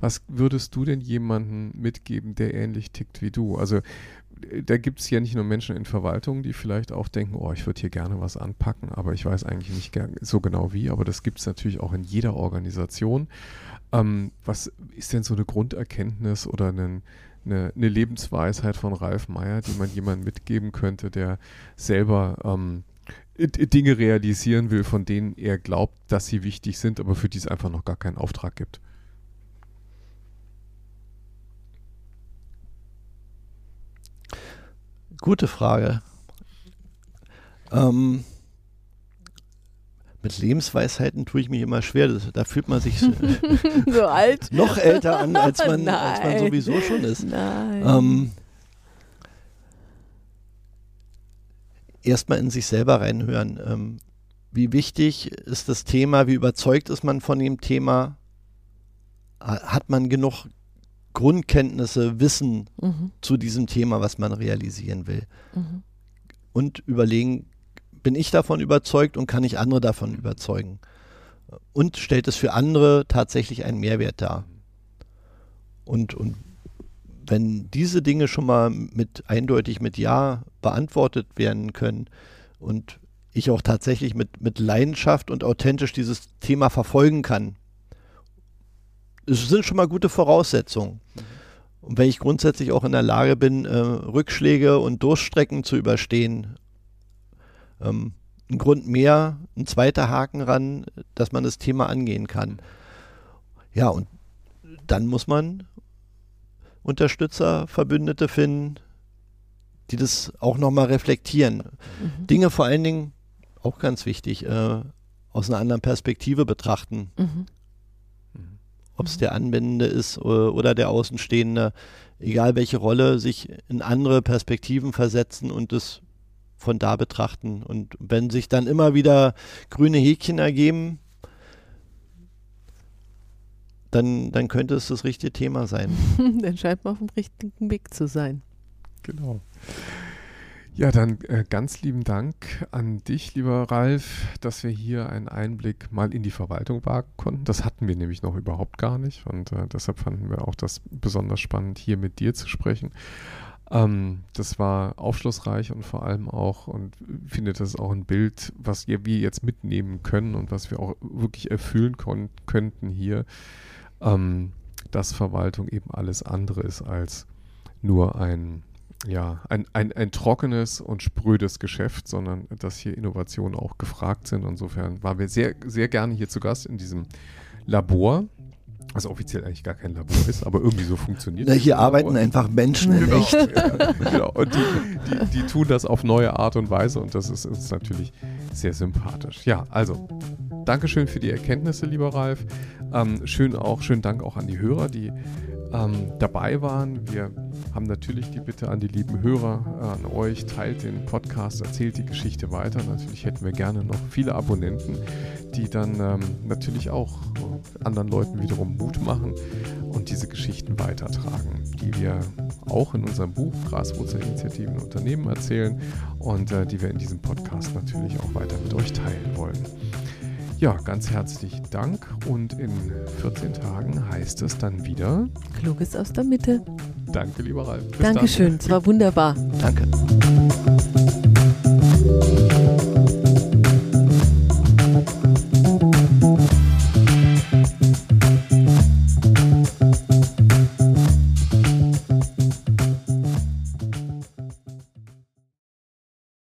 was würdest du denn jemandem mitgeben, der ähnlich tickt wie du? Also da gibt es ja nicht nur Menschen in Verwaltung, die vielleicht auch denken, oh, ich würde hier gerne was anpacken, aber ich weiß eigentlich nicht so genau wie, aber das gibt es natürlich auch in jeder Organisation. Ähm, was ist denn so eine Grunderkenntnis oder eine, eine, eine, Lebensweisheit von Ralf Meyer, die man jemandem mitgeben könnte, der selber ähm, Dinge realisieren will, von denen er glaubt, dass sie wichtig sind, aber für die es einfach noch gar keinen Auftrag gibt? Gute Frage. Ähm, mit Lebensweisheiten tue ich mich immer schwer. Das, da fühlt man sich so alt. noch älter an, als man, als man sowieso schon ist. Nein. Ähm, Erstmal in sich selber reinhören. Ähm, wie wichtig ist das Thema? Wie überzeugt ist man von dem Thema? Hat man genug Grundkenntnisse, Wissen mhm. zu diesem Thema, was man realisieren will? Mhm. Und überlegen, bin ich davon überzeugt und kann ich andere davon überzeugen? Und stellt es für andere tatsächlich einen Mehrwert dar? Und, und wenn diese Dinge schon mal mit eindeutig mit Ja beantwortet werden können und ich auch tatsächlich mit, mit Leidenschaft und authentisch dieses Thema verfolgen kann, es sind schon mal gute Voraussetzungen. Und wenn ich grundsätzlich auch in der Lage bin, äh, Rückschläge und Durchstrecken zu überstehen, ähm, ein Grund mehr, ein zweiter Haken ran, dass man das Thema angehen kann. Ja, und dann muss man Unterstützer, Verbündete finden, die das auch nochmal reflektieren. Mhm. Dinge vor allen Dingen, auch ganz wichtig, äh, aus einer anderen Perspektive betrachten. Mhm. Ob es der Anwendende ist oder, oder der Außenstehende, egal welche Rolle, sich in andere Perspektiven versetzen und es von da betrachten. Und wenn sich dann immer wieder grüne Häkchen ergeben, dann, dann könnte es das richtige Thema sein. Dann scheint man auf dem richtigen Weg zu sein. Genau. Ja, dann äh, ganz lieben Dank an dich, lieber Ralf, dass wir hier einen Einblick mal in die Verwaltung wagen konnten. Das hatten wir nämlich noch überhaupt gar nicht und äh, deshalb fanden wir auch das besonders spannend, hier mit dir zu sprechen. Ähm, das war aufschlussreich und vor allem auch, und finde das auch ein Bild, was wir jetzt mitnehmen können und was wir auch wirklich erfüllen könnten hier, ähm, dass Verwaltung eben alles andere ist als nur ein ja, ein, ein, ein trockenes und sprödes Geschäft, sondern dass hier Innovationen auch gefragt sind. Insofern waren wir sehr, sehr gerne hier zu Gast in diesem Labor, was offiziell eigentlich gar kein Labor ist, aber irgendwie so funktioniert. Na, hier arbeiten einfach Menschen in genau, echt. ja, genau. Und die, die, die tun das auf neue Art und Weise und das ist uns natürlich sehr sympathisch. Ja, also Dankeschön für die Erkenntnisse, lieber Ralf. Ähm, schön auch, schönen Dank auch an die Hörer, die ähm, dabei waren. Wir haben natürlich die Bitte an die lieben Hörer, äh, an euch, teilt den Podcast, erzählt die Geschichte weiter. Natürlich hätten wir gerne noch viele Abonnenten, die dann ähm, natürlich auch anderen Leuten wiederum Mut machen und diese Geschichten weitertragen, die wir auch in unserem Buch Graswurzelinitiativen Unternehmen erzählen und äh, die wir in diesem Podcast natürlich auch weiter mit euch teilen wollen. Ja, ganz herzlichen Dank und in 14 Tagen heißt es dann wieder. Kluges aus der Mitte. Danke, lieber Ralf. Bis Dankeschön, dann. es war wunderbar. Danke.